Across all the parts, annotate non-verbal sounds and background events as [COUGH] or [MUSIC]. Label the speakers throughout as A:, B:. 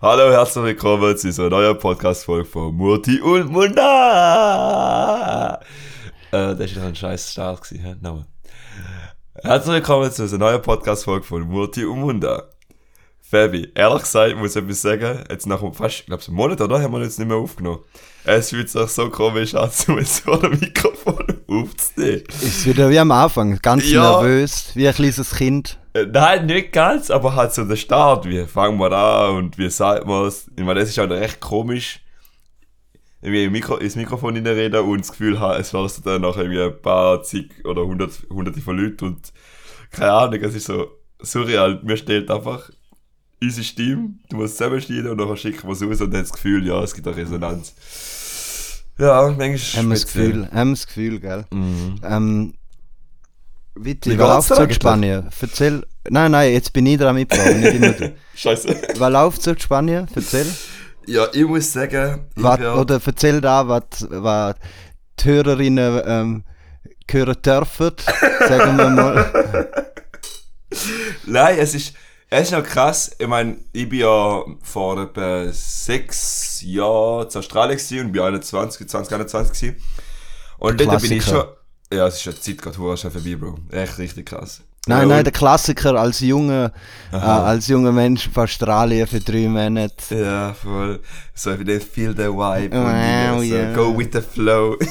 A: Hallo, herzlich willkommen zu unserer neuen Podcast-Folge von Murti und Munda. Äh, das war ein scheiß Start, gewesen? Nochmal. Herzlich willkommen zu unserer neuen Podcast-Folge von Murti und Munda. Fabi, ehrlich gesagt, muss ich etwas sagen, jetzt nach fast, ich glaube, einem Monat, oder? Haben wir jetzt nicht mehr aufgenommen. Es fühlt sich so komisch an, jetzt vor dem Mikrofon aufzunehmen.
B: Ist wieder wie am Anfang, ganz
A: Ja.
B: nervös, wie ein kleines Kind.
A: Äh, Nein, nicht ganz, aber halt so der Start. Wie fangen wir an und wie sagt man es? Ich meine, das ist halt recht komisch. Irgendwie Mikro, ins Mikrofon reden und das Gefühl haben, es wären dann noch irgendwie ein paar zig oder hundert, hunderte von Leuten und keine Ahnung, es ist so surreal. Mir stellt einfach unsere Stimme, du musst zusammenschneiden und dann schicken wir es raus und dann das Gefühl, ja, es gibt eine Resonanz. Ja, manchmal
B: Haben wir das
A: speziell.
B: Gefühl, haben wir das Gefühl, gell?
A: Mhm.
B: Ähm, Witti,
A: Wie
B: läuft so in? Spanien? Erzähl. Nein, nein, jetzt bin ich dran mitgefahren. [LAUGHS]
A: Scheiße.
B: Was läuft in Spanien? Erzähl.
A: Ja, ich muss sagen, ich
B: Was, oder erzähl da, was, was die Hörerinnen ähm, hören dürfen, sagen wir mal. [LAUGHS]
A: Nein, es ist, es ist noch krass. Ich meine, ich bin ja vor etwa sechs Jahren zu Australien gewesen und bin 21, 20, 21 gewesen. Und dort bin ich schon. Ja, es ist ja die Zeit gerade hure schon vorbei, Bro. Echt richtig krass.
B: Nein,
A: ja,
B: nein, der Klassiker als junger, äh, als junger Mensch von Australien für drei Monate.
A: Ja, voll. So, ich will feel the vibe.
B: Wow,
A: und irgendwie so,
B: yeah.
A: go with the flow. [LAUGHS]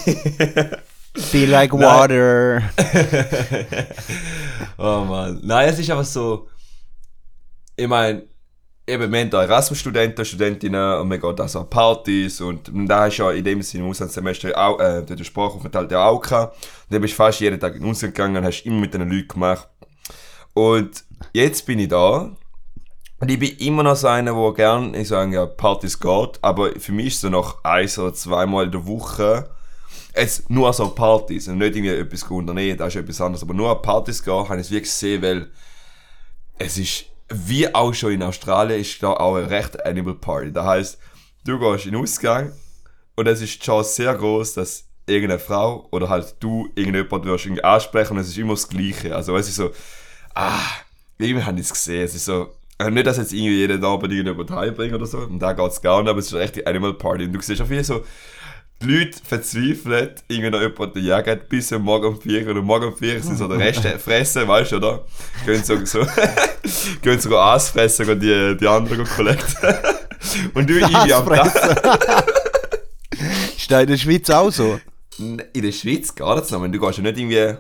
B: Feel like
A: Nein.
B: water. [LAUGHS]
A: oh Mann. Nein, es ist einfach so. Ich meine, eben, wir haben da Erasmus-Studenten, Studentinnen und wir gehen da so an Partys und da hast du ja in dem Sinne im Auslandssemester auch, äh, den Sprachaufenthalt ja auch gehabt. Und dann bist du fast jeden Tag in den Ausland gegangen und hast immer mit den Leuten gemacht. Und jetzt bin ich da und ich bin immer noch so einer, der gerne, ich sage ja, Partys geht, aber für mich ist so noch eins oder zweimal in der Woche jetzt nur so Partys und nicht irgendwie etwas unternehmen, das ist etwas anderes, aber nur an Partys gehen, habe ich es wirklich gesehen, weil es ist, wie auch schon in Australien, ist da auch eine recht Animal Party. Das heißt, du gehst in den Ausgang und es ist die Chance sehr groß, dass irgendeine Frau oder halt du irgendjemand wirst ansprechen und es ist immer das Gleiche. Also es ist so, ah, irgendwie habe ich es gesehen, es ist so, äh, nicht, dass jetzt irgendwie jeden Abend irgendjemand heimbringt oder so, und da geht es gar nicht, aber es ist echt die Animal Party und du siehst auch viel so, die Leute verzweifelt, irgendwie noch jemanden jagen, bis am Morgen um 4 oder morgen um 4 sind so der Rest [LAUGHS] fressen, weißt du, oder? Gehen so, so, [LAUGHS] gehen so Aas fressen und die, die anderen kollekten. [LAUGHS] Und du irgendwie am Tag.
B: Ist da in der Schweiz auch so?
A: In der Schweiz gar nicht noch, du gehst ja nicht irgendwie.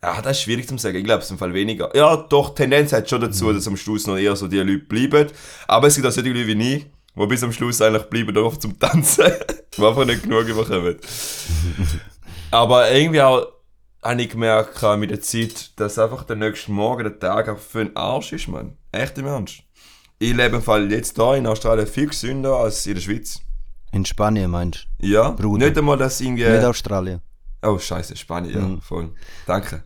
A: Ah, das ist schwierig zu sagen. Ich glaube, es ist im Fall weniger. Ja, doch, Tendenz hat schon dazu, dass am Schluss noch eher so die Leute bleiben. Aber es gibt auch solche Leute wie ich, die bis am Schluss eigentlich bleiben dürfen zum Tanzen. [LAUGHS] die einfach nicht genug bekommen. Aber irgendwie auch habe ich gemerkt mit der Zeit, dass einfach der nächste Morgen, der Tag auch für den Arsch ist, man. Echt im Ernst. Ich lebe im Fall jetzt hier in Australien viel gesünder als in der Schweiz.
B: In Spanien meinst
A: Ja,
B: Bruder.
A: nicht einmal, dass irgendwie...
B: du? Nicht Australien.
A: Oh, scheiße, Spanien, ja,
B: Mhm.
A: voll. Danke.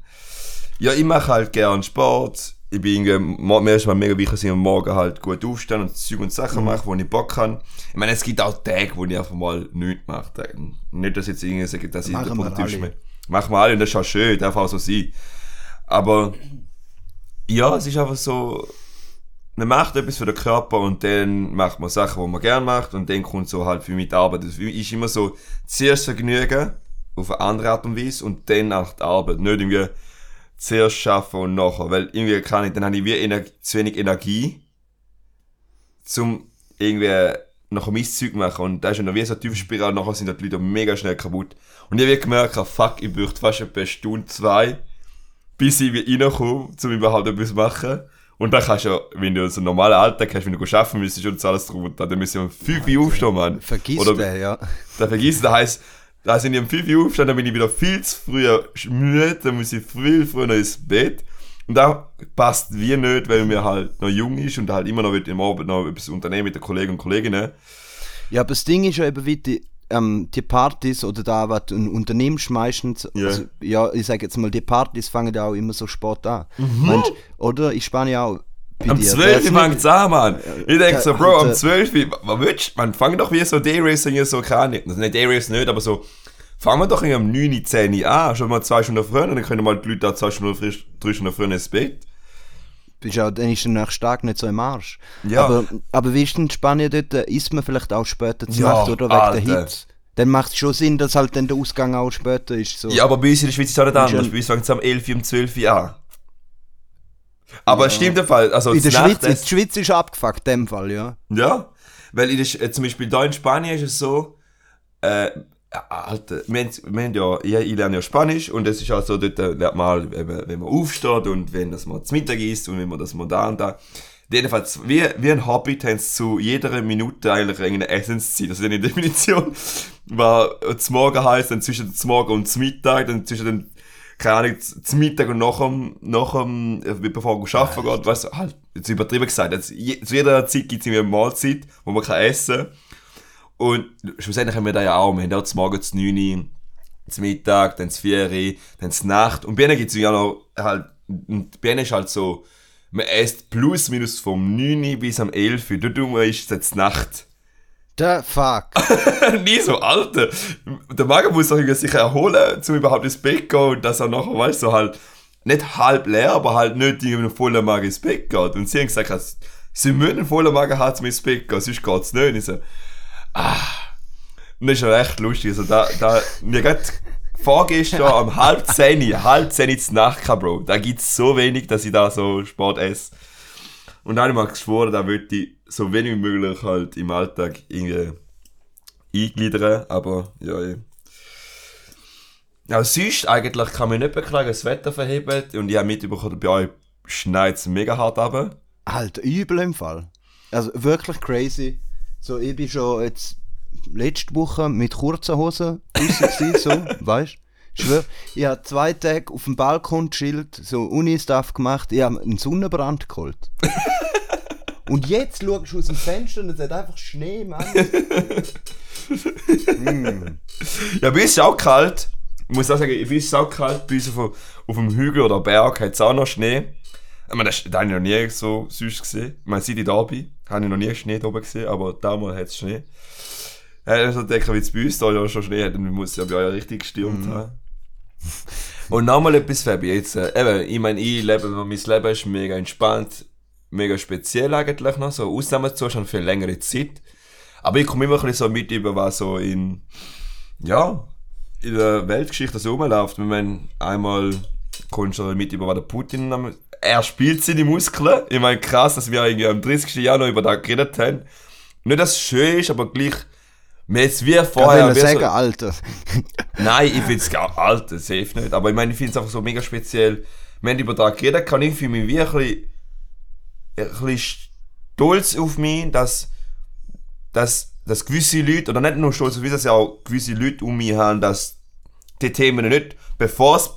A: Ja, ich mache halt gern Sport. Ich bin irgendwie, mir ist mal mega wichtig, dass ich am Morgen halt gut aufstehe und Zeug und Sachen mache, wo ich Bock habe. Ich meine, es gibt auch Tage, wo ich einfach mal nichts mache. Nicht, dass jetzt irgendwie sage, dass ich
B: alle.
A: bin. Machen wir alle und das ist auch schön, darf auch so sein. Aber, ja, es ist einfach so, man macht etwas für den Körper und dann macht man Sachen, die man gerne macht und dann kommt so halt für mich die Arbeit. Das ist immer so, zuerst Vergnügen auf eine andere Art und Weise und dann auch die Arbeit. Nicht irgendwie zuerst schaffen und nachher, weil irgendwie kann ich, dann habe ich wie zu wenig Energie, zum irgendwie nachher mein Zeug machen und das ist ja noch wie so eine Tiefspirale, nachher sind die Leute mega schnell kaputt. Und ich habe gemerkt, ah, fuck, ich bräuchte fast eine Stunde, zwei, bis ich wieder reinkomme, um überhaupt etwas zu machen. Und dann kannst du ja, wenn du so einen normalen Alltag hast, wenn du arbeiten müsstest und das alles drum und dran, dann müsst ihr um 5 Uhr aufstehen, Mann.
B: Vergiss
A: Oder-
B: den, ja.
A: Da vergiss, das heisst, da sind ich um 5 Uhr aufgestanden, dann bin ich wieder viel zu früh müde, dann muss ich viel früher ins Bett. Und da passt wie nicht, weil mir halt noch jung ist und halt immer noch im Abend noch etwas unternehmen mit den Kollegen und Kolleginnen.
B: Ja, aber das Ding ist ja eben wie die, ähm, die Partys oder da, was du un- unternimmst meistens,
A: Ja.
B: also, ja, ich sage jetzt mal, die Partys fangen ja auch immer so spät an. Meinst, oder? In Spanien auch.
A: Am
B: dir.
A: 12
B: Wär's
A: fängt es an, Mann. Ich denke so, Bro, am
B: da-
A: 12, was willst du? Man fängt doch wie so Day-Racing hier so, keine Ahnung. Also nicht Day-Race nicht, aber so, fangen wir doch irgendwie um 9, 10 Uhr an, schon mal zwei Stunden früher, dann können mal die Leute da zwei Stunden frisch, drei Stunden früher ins Bett.
B: bist auch, dann ist der nächste Tag nicht so im Arsch.
A: Ja.
B: Aber, aber wie ist denn in Spanien dort, äh, isst man vielleicht auch später zu
A: Ja,
B: Nacht oder wegen
A: Alter.
B: der Hitze? Dann macht es schon Sinn, dass halt dann der Ausgang auch später ist. So.
A: Ja, aber bei uns in der Schweiz ist es auch nicht anders. Bei uns fängt es am 11 Uhr, um 12 Uhr an. Aber es stimmt der Fall. Also
B: in der
A: das
B: Schweiz,
A: Nachtessen-
B: die Schweiz ist abgefuckt, in dem Fall, ja.
A: Ja, weil in der, äh, zum Beispiel da in Spanien ist es so, äh, Alter, wir, haben- wir haben ja, ich, ich lerne ja Spanisch und es ist auch so, dort äh, lernt man wenn man aufsteht und wenn das man zu Mittag isst und wenn man das man da und da. Jedenfalls, wie, wie ein Hobbit haben sie zu jeder Minute eigentlich eine Essenszeit. Also eine Definition [LAUGHS] äh, zum Morgen heisst dann zwischen zum Morgen und zum Mittag, dann zwischen den, keine Ahnung, zum Mittag und nach dem, nach dem, äh, bevor man arbeiten geht, weißt du, halt, jetzt übertrieben gesagt, jetzt, je, zu jeder Zeit gibt es eine Mahlzeit, wo man kann essen und schlussendlich haben wir da ja auch, wir haben auch zum Morgen zu 9 Uhr, zum Mittag, dann zu 4 Uhr, dann zur Nacht. Und bei ihnen gibt es ja noch halt, und bei ihnen ist halt so, man isst plus minus vom 9 Uhr bis am 11 Uhr, dort ist es jetzt Nacht.
B: Der Fuck. [LAUGHS]
A: Nie so, Alter. Der Magen muss sich erholen, um überhaupt ins Bett zu gehen dass er nachher, weißt du, so halt nicht halb leer, aber halt nicht mit einem vollen Magen ins Bett geht. Und sie haben gesagt, sie müssen einen vollen Magen haben, um ins Bett zu gehen, sonst geht's nicht. Und ich so, ah. Und das ist echt lustig. Also da, da, mir gerade vorgestern um halb zehn, halb zehn zur Nacht Bro. Da gibt's so wenig, dass ich da so Sport esse. Und dann habe ich mal geschworen, da würde ich so wenig wie möglich halt im Alltag irgendwie eingliedern, aber ja. Ja, sonst eigentlich kann man nicht beklagen, das Wetter verhebt und ich habe mitbekommen, bei euch schneit es mega hart runter.
B: Halt, übel im Fall. Also wirklich crazy. So, ich bin schon jetzt letzte Woche mit kurzen Hosen draussen so, [LAUGHS] weißt schwör, ich habe zwei Tage auf dem Balkon chillt, so Uni-Stuff gemacht, ich habe einen Sonnenbrand geholt. [LAUGHS] Und jetzt schaust du aus dem Fenster und es hat einfach Schnee, Mann. [LAUGHS]
A: Ja, bei uns ist es auch kalt. Ich muss auch sagen, bei uns ist es auch kalt. Bei uns auf, auf dem Hügel oder Berg hat es auch noch Schnee. Ich meine, das, das habe ich noch nie so süß gesehen. Ich meine, seit ich da bin, habe ich noch nie Schnee da oben gesehen, aber damals hat es Schnee. Also denke, wie es bei uns da ja schon Schnee hat, dann muss es ja bei euch richtig gestürmt haben. [LAUGHS] Und nochmal etwas, Fabi, jetzt, äh, eben, ich meine, ich lebe, mein Leben ist mega entspannt, mega speziell eigentlich noch, so Ausnahmezustand für längere Zeit. Aber ich komme immer ein bisschen so mit über, was so in, ja, in der Weltgeschichte so rumläuft. Wenn man einmal kommst du mit über, was der Putin er spielt seine Muskeln. Ich meine, krass, dass wir irgendwie am 30. Januar über das geredet haben. Nicht, dass es schön ist, aber gleich, wie
B: Kann
A: vorher,
B: ich sagen,
A: so,
B: Alter.
A: Nein, ich finde es gar alt, safe nicht. Aber ich meine, ich finde es einfach so mega speziell. Wir haben über das geredet, kann ich für mich wie ein bisschen, ein bisschen stolz auf mich, dass, dass, dass gewisse Leute, oder nicht nur stolz auf mich, dass ja auch gewisse Leute um mich haben, dass die Themen nicht, bevor es,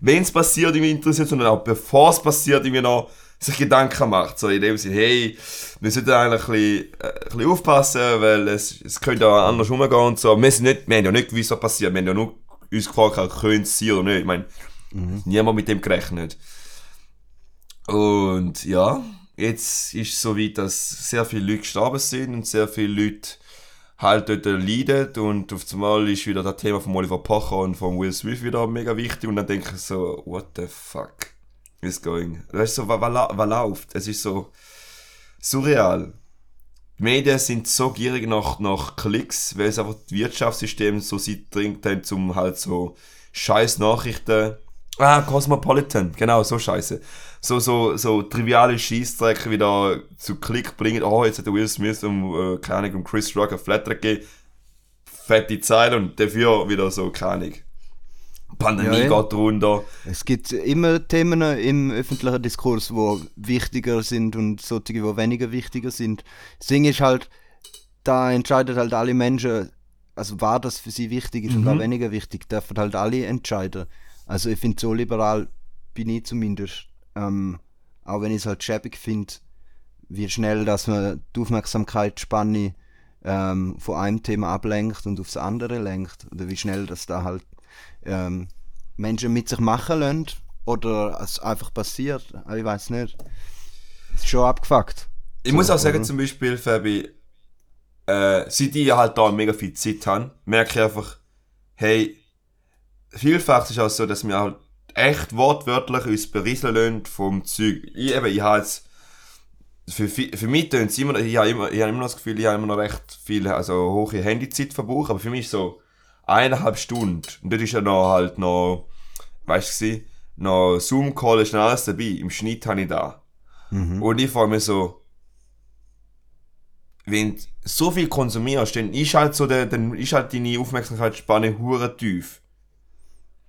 A: wenn es passiert, irgendwie interessiert, sondern auch bevor es passiert, irgendwie noch sich Gedanken macht. So in dem Sinne, hey, wir sollten eigentlich ein bisschen, äh, ein bisschen aufpassen, weil es, es könnte auch anders umgehen und so. Wir, sind nicht, wir haben ja nicht gewusst, was passiert. Wir haben ja nur uns gefragt, könnte es sein oder nicht. Ich meine, niemand mit dem gerechnet. Und ja, jetzt ist es so weit, dass sehr viele Leute gestorben sind und sehr viele Leute halt dort leiden und auf einmal ist wieder das Thema von Oliver Pocher und von Will Smith wieder mega wichtig und dann denke ich so, what the fuck is going? Weißt du, was, läuft? Es ist so surreal. Die Medien sind so gierig nach, nach Klicks, weil es einfach das Wirtschaftssystem so sie dringt haben, um halt so scheiß Nachrichten. Ah, Cosmopolitan, genau, so scheiße. So, so, so triviale Scheißdrecke wieder zu Klick bringen. Oh, jetzt hat Will Smith um, äh, keine Ahnung, Chris Rock ein Flatter gegeben. Fette Zeit und dafür wieder so, keine Ahnung. Pandemie
B: Ja,
A: geht runter.
B: Es gibt immer Themen im öffentlichen Diskurs, die wichtiger sind und solche, die weniger wichtiger sind. Das Ding ist halt, da entscheiden halt alle Menschen, also war das für sie wichtig ist und war weniger wichtig, dürfen halt alle entscheiden. Also ich finde, so liberal bin ich zumindest. Ähm, auch wenn ich es halt schäbig finde, wie schnell, dass man die Aufmerksamkeitsspanne ähm, von einem Thema ablenkt und aufs andere lenkt. Oder wie schnell das da halt ähm, Menschen mit sich machen lassen oder es einfach passiert. Ich weiß nicht. Ist schon abgefuckt.
A: Ich muss auch sagen,
B: oder?
A: zum Beispiel, Fabi, äh, seit ich halt da mega viel Zeit habe, merke ich einfach, hey, vielfach ist auch so, dass wir halt echt wortwörtlich uns berieseln lassen vom Zeug. Ich, eben, ich habe jetzt, für, für mich tönt es immer, ich habe immer, ich habe immer noch das Gefühl, ich habe immer noch recht viel, also hohe Handyzeitverbrauch, aber für mich ist so eineinhalb Stunden, und dort ist ja noch halt noch, weißt du, noch Zoom-Call ist noch alles dabei, im Schnitt habe ich da. Und ich frage mich so, wenn du so viel konsumierst, dann ist halt so der, dann ist halt deine Aufmerksamkeitsspanne hure tief.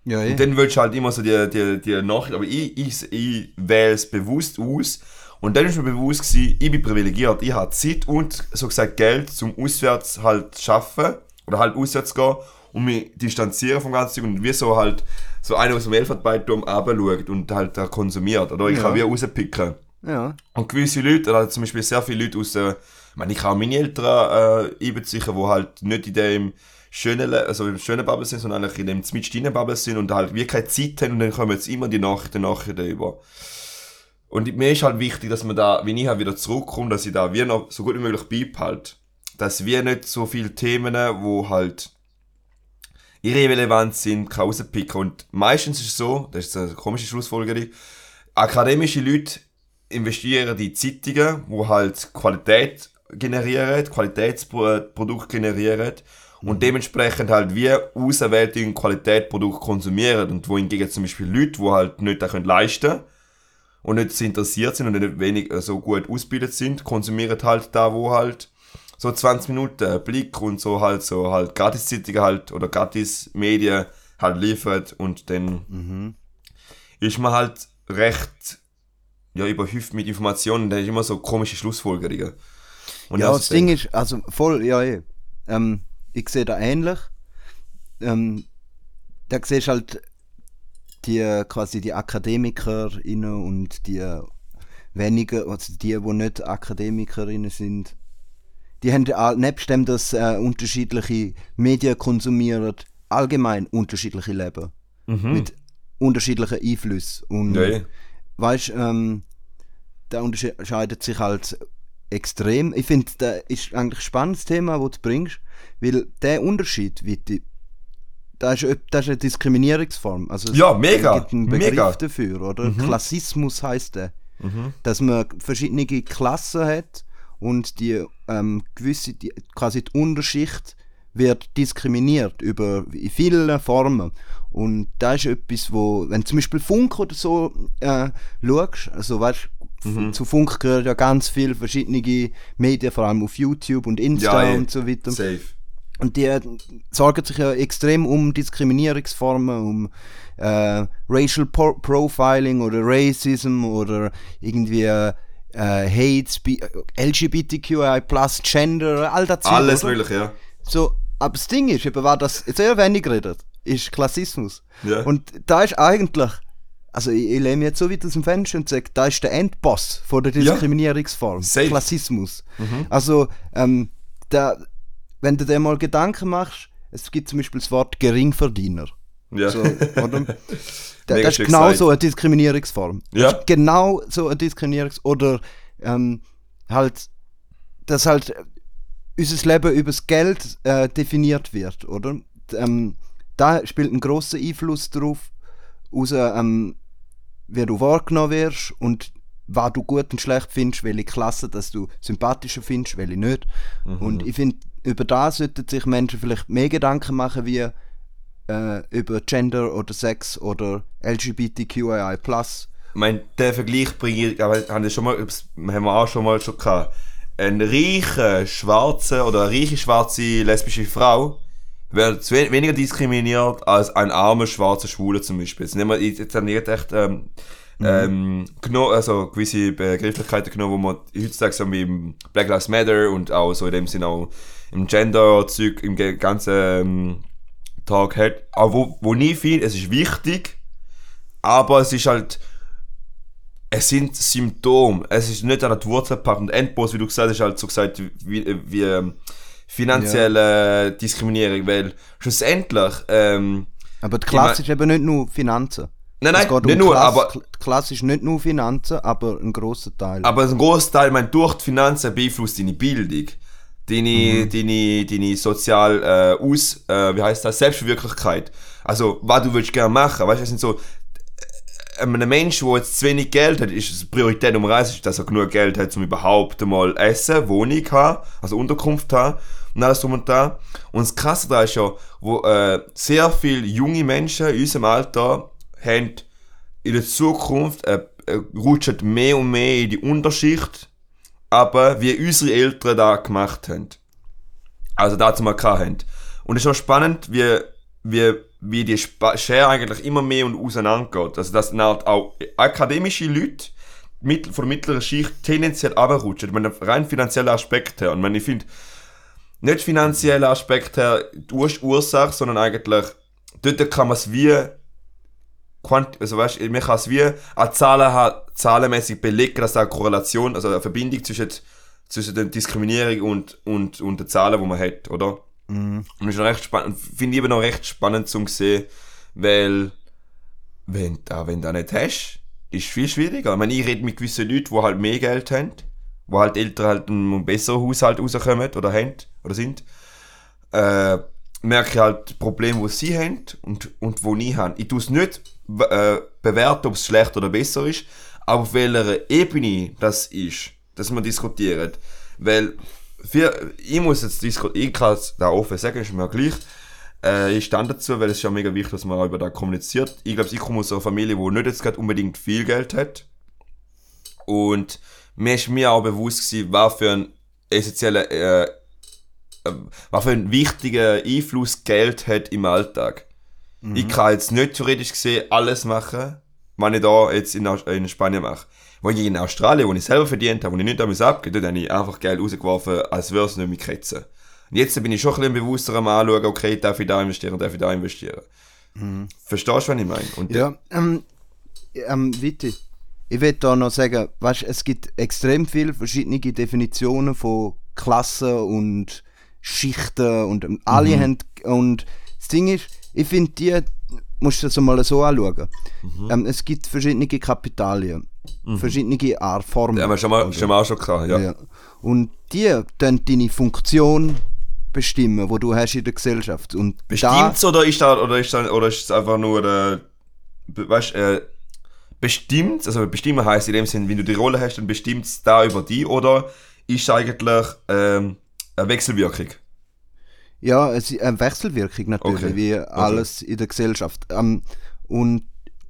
B: Ja, eh.
A: Und dann willst du halt immer so die, die, die Nachricht, aber ich, ich, ich wähle es bewusst aus. Und dann ist mir bewusst gewesen, ich bin privilegiert. Ich habe Zeit und so gesagt Geld zum auswärts halt schaffen oder halt auswärts gehen und mich distanzieren vom ganzen Zeug und wie so halt so einer aus dem Elfenbeinturm runterschaut und halt da konsumiert. Oder ich
B: Ja.
A: kann wie rauspicken.
B: ja.
A: Und gewisse Leute, oder zum Beispiel sehr viele Leute aus der, ich meine, ich kann auch meine Eltern äh, einbeziehen, die halt nicht in dem schönen, also im schönen Bubble sind, sondern eigentlich in dem mitsteinen Bubble sind und halt wie keine Zeit haben und dann kommen jetzt immer die Nachrichten, Nachrichten über. Und mir ist halt wichtig, dass man da, wenn ich halt wieder zurückkomme, dass ich da wie noch so gut wie möglich beibehalte. Dass wir nicht so viele Themen, wo halt irrelevant sind, kann rauspicken. Und meistens ist es so, das ist eine komische Schlussfolgerung, akademische Leute investieren in Zeitungen, wo halt Qualität generieren, Qualitätsprodukte generieren und dementsprechend halt wie auserwählte Qualitätsprodukte konsumieren und wo hingegen zum Beispiel Leute, die halt nicht das können leisten und nicht so interessiert sind und nicht wenig äh, so gut ausgebildet sind, konsumieren halt da, wo halt so 20 Minuten Blick und so halt so halt Gratis-Zeitungen halt oder Gratis-Medien halt liefert und dann ist man halt recht ja, überhüpft mit Informationen, da ist immer so komische Schlussfolgerungen. Und
B: Ja, das Ding ist, also voll, ja, eh. Ähm, ich sehe da ähnlich. Ähm, da siehst du halt die quasi die AkademikerInnen und die weniger, also die, die nicht AkademikerInnen sind, die haben nebst dem, dass äh, unterschiedliche Medien konsumieren, allgemein unterschiedliche Leben. Mit unterschiedlichen Einflüssen. Und
A: Ja,
B: weißt ähm, der unterscheidet sich halt extrem. Ich finde, das ist eigentlich ein spannendes Thema, das du bringst, weil der Unterschied, wie die, das ist, das ist eine Diskriminierungsform. Also es
A: Ja, mega,
B: gibt einen Begriff
A: mega.
B: dafür, oder? Klassismus heißt der. Dass man verschiedene Klassen hat und die ähm, gewisse, die, quasi die Unterschicht wird diskriminiert über in vielen Formen. Und da ist etwas, wo, wenn du zum Beispiel Funk oder so äh, schaust, also weißt
A: Mhm.
B: zu Funk gehören ja ganz viele verschiedene Medien, vor allem auf YouTube und Insta
A: Ja, eh.
B: und so weiter.
A: Safe.
B: Und die äh, sorgen sich ja extrem um Diskriminierungsformen, um äh, Racial Pro Profiling oder Racism oder irgendwie äh, Hate, Spe LGBTQI+, Gender, all das
A: Alles
B: oder?
A: mögliche, ja.
B: So, aber das Ding ist, eben, was das sehr wenig redet, ist Klassismus.
A: Ja.
B: Und da ist eigentlich, also ich, ich lehne jetzt so weit aus dem Fenster und sage, da ist der Endboss von der Diskriminierungsform.
A: Safe.
B: Klassismus. Also, ähm, da, wenn du dir mal Gedanken machst, es gibt zum Beispiel das Wort Geringverdiener.
A: Ja.
B: So, oder? [LAUGHS] Das ist
A: schön
B: genau
A: gesagt.
B: so eine Diskriminierungsform.
A: Ja.
B: Das ist genau so eine Diskriminierungs- oder ähm, halt, dass halt unser Leben übers Geld äh, definiert wird, oder? Ähm, da spielt einen grossen Einfluss darauf, aus, ähm, wie du wahrgenommen wirst und was du gut und schlecht findest, welche Klasse dass du sympathischer findest, welche nicht. Und ich finde, über das sollten sich Menschen vielleicht mehr Gedanken machen, wie äh, über Gender oder Sex oder LGBTQIA+.
A: Ich meine, den Vergleich bringe ich, aber haben wir schon mal, haben wir auch schon mal schon gehabt. Ein reicher, schwarze oder eine reiche, schwarze, lesbische Frau wird weniger diskriminiert als ein armer, schwarzer Schwuler zum Beispiel. Jetzt, nehmen wir, jetzt haben wir echt, ähm, ähm, genommen, also gewisse Begrifflichkeiten genommen, wo man heutzutage so mit dem Black Lives Matter und auch so in dem Sinne auch im Gender-Zeug im ganzen ähm, Tag hat. Aber wo, wo nie viel, es ist wichtig, aber es ist halt, es sind Symptome. Es ist nicht an der Wurzel gepackt. Und Endboss, wie du gesagt hast, ist halt so gesagt, wie, wie ähm, finanzielle Diskriminierung, weil schlussendlich, ähm,
B: Aber die
A: Ich
B: Klasse ist eben nicht nur Finanzen.
A: nein, nein, nicht nur,
B: Klasse,
A: aber,
B: Kl- Die Klasse ist nicht nur Finanzen, aber ein grosser Teil.
A: aber ein Großteil, ich meine, durch die Finanzen beeinflusst deine Bildung, deine, deine, deine sozial, äh, aus, äh, wie heißt das, Selbstverwirklichkeit. Also, was du willst gerne machen, weißt du, es sind so, einem Menschen, der jetzt zu wenig Geld hat, ist es Priorität Nummer eins, dass er genug Geld hat, um überhaupt einmal essen, Wohnung haben, also Unterkunft haben und alles drum und dran. Und das Krasse da ist ja, wo äh, sehr viele junge Menschen in unserem Alter haben in der Zukunft äh, äh, rutschen mehr und mehr in die Unterschicht, aber wie unsere Eltern da gemacht haben. Also dazu mal haben. Und es ist auch spannend, wie, wie, wie die Schere eigentlich immer mehr und auseinandergeht. Also dass dann halt auch akademische Leute mit, von der mittleren Schicht tendenziell runterrutschen. Meine, rein finanzielle Aspekte her. Und wenn ich finde, nicht finanzielle Aspekte her die Ur Ursache, sondern eigentlich, dort kann man es wie, quant also weißt, man kann es wie an Zahlen haben, zahlenmäßig belegen, dass da eine Korrelation, also eine Verbindung zwischen, zwischen der Diskriminierung und, und, und den Zahlen, die man hat, oder?
B: Mhm.
A: Und das ist recht spannend, finde ich eben noch recht spannend zu sehen, weil, wenn du wenn du nicht hast, ist es viel schwieriger. Ich meine, ich rede mit gewissen Leuten, die halt mehr Geld haben, wo halt Eltern halt einen besseren Haushalt rauskommen oder haben, oder sind, äh, merke ich halt die Probleme, die sie haben und, und wo ich habe. Ich tue es nicht äh, bewerten, ob es schlecht oder besser ist, aber auf welcher Ebene das ist, dass man diskutiert. Weil für, ich muss jetzt diskutieren, ich kann es da offen sagen, ist mir gleich. Äh, ich stand dazu, weil es ist ja mega wichtig, dass man auch über das kommuniziert. Ich glaube, ich komme aus einer Familie, die nicht jetzt gerade unbedingt viel Geld hat. Und mir ist mir auch bewusst gewesen, was für ein essentieller, äh, äh, was für einen wichtigen Einfluss Geld hat im Alltag. Ich kann jetzt nicht theoretisch gesehen alles machen, was ich da jetzt in, in Spanien mache. Wo ich in Australien, wo ich selber verdient habe, wo ich nicht damit abgebe, dort habe ich einfach Geld rausgeworfen, als würde es nicht mehr kratzen. Und jetzt bin ich schon ein bisschen bewusster am anschauen, okay, darf ich da investieren, darf ich da investieren. Verstehst du, was ich meine? Und
B: Ja, ähm, ähm, Witte, ich will da noch sagen, weißt, es gibt extrem viele verschiedene Definitionen von Klassen und Schichten und ähm, alle haben, und das Ding ist, ich finde, die musst du das mal so anschauen. Ähm, es gibt verschiedene Kapitalien, verschiedene Art-Formen.
A: Ja, haben wir schon mal, schon mal auch schon gehabt, ja.
B: Ja. Und die dann deine Funktion bestimmen, wo du hast in der Gesellschaft. Und da,
A: Bestimmt's oder ist da, oder ist da, oder ist es einfach nur, äh, weißt, äh, bestimmt, also bestimmen heißt in dem Sinn, wenn du die Rolle hast, dann bestimmt's da über die, oder ist es eigentlich, ähm, eine Wechselwirkung?
B: Ja, es ist eine Wechselwirkung natürlich,
A: Okay,
B: wie alles in der Gesellschaft. Ähm, und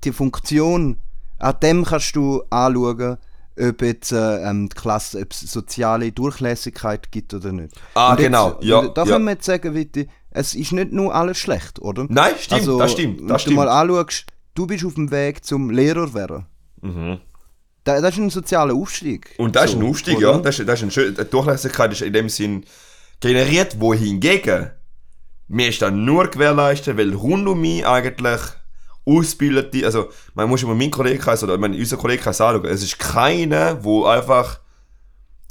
B: die Funktion, an dem kannst du anschauen, ob jetzt äh, ähm, die Klasse, ob es soziale Durchlässigkeit gibt oder nicht.
A: Ah,
B: jetzt-
A: genau, ja,
B: und Da
A: ja.
B: können wir jetzt sagen, Witte, es ist nicht nur alles schlecht, oder?
A: Nein, stimmt, das stimmt,
B: wenn
A: das
B: du mal
A: stimmt.
B: anschaust, du bist auf dem Weg zum Lehrer werden. Da, das ist ein sozialer Aufstieg.
A: Und das ist
B: So,
A: ein Aufstieg,
B: oder?
A: ja. Das ist, das ist ein schön, Durchlässigkeit ist in dem Sinn generiert, wohingegen mir ist dann nur gewährleistet, weil rund um mich eigentlich ausgebildete, also man muss über meinen Kollegenkreis oder meine, unseren Kollegenkreis anschauen, es ist keiner, wo einfach,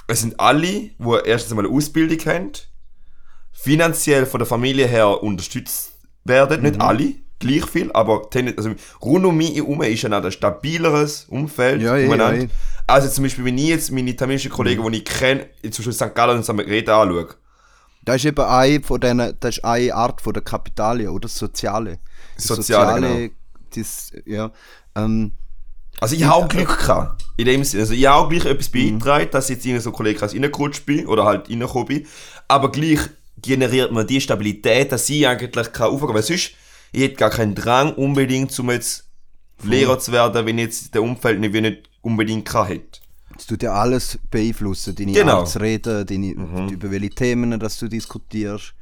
A: es sind alle, wo erstens einmal eine Ausbildung haben, finanziell von der Familie her unterstützt werden,
B: Mhm.
A: nicht alle, gleich viel, aber also rund um mich herum ist ein ein stabileres Umfeld
B: Ja, ja, ja, ja.
A: Also zum Beispiel, wenn ich jetzt meine tamilischen Kollegen, die ich kenne, zum Beispiel St. Gallen und St. Margrethe anschaue,
B: Das ist eben eine von denen, das ist eine Art von der Kapitalien oder das Soziale. Das
A: Soziale, genau.
B: das, ja, ähm,
A: Also ich habe auch Glück gehabt. In dem Sinne. Also ich habe auch gleich etwas
B: Mhm.
A: beigetragen, dass ich jetzt in so einen Kollegenkreis reingerutscht bin oder halt reingekommen bin. Aber gleich generiert man die Stabilität, dass ich eigentlich kann aufgehen. Weil sonst, ich hätte gar keinen Drang unbedingt, um jetzt Lehrer zu werden, wenn jetzt der Umfeld nicht, nicht unbedingt kann hätte.
B: Es tut ja alles beeinflussen, deine
A: Genau.
B: Reden, deine, über welche Themen dass du diskutierst.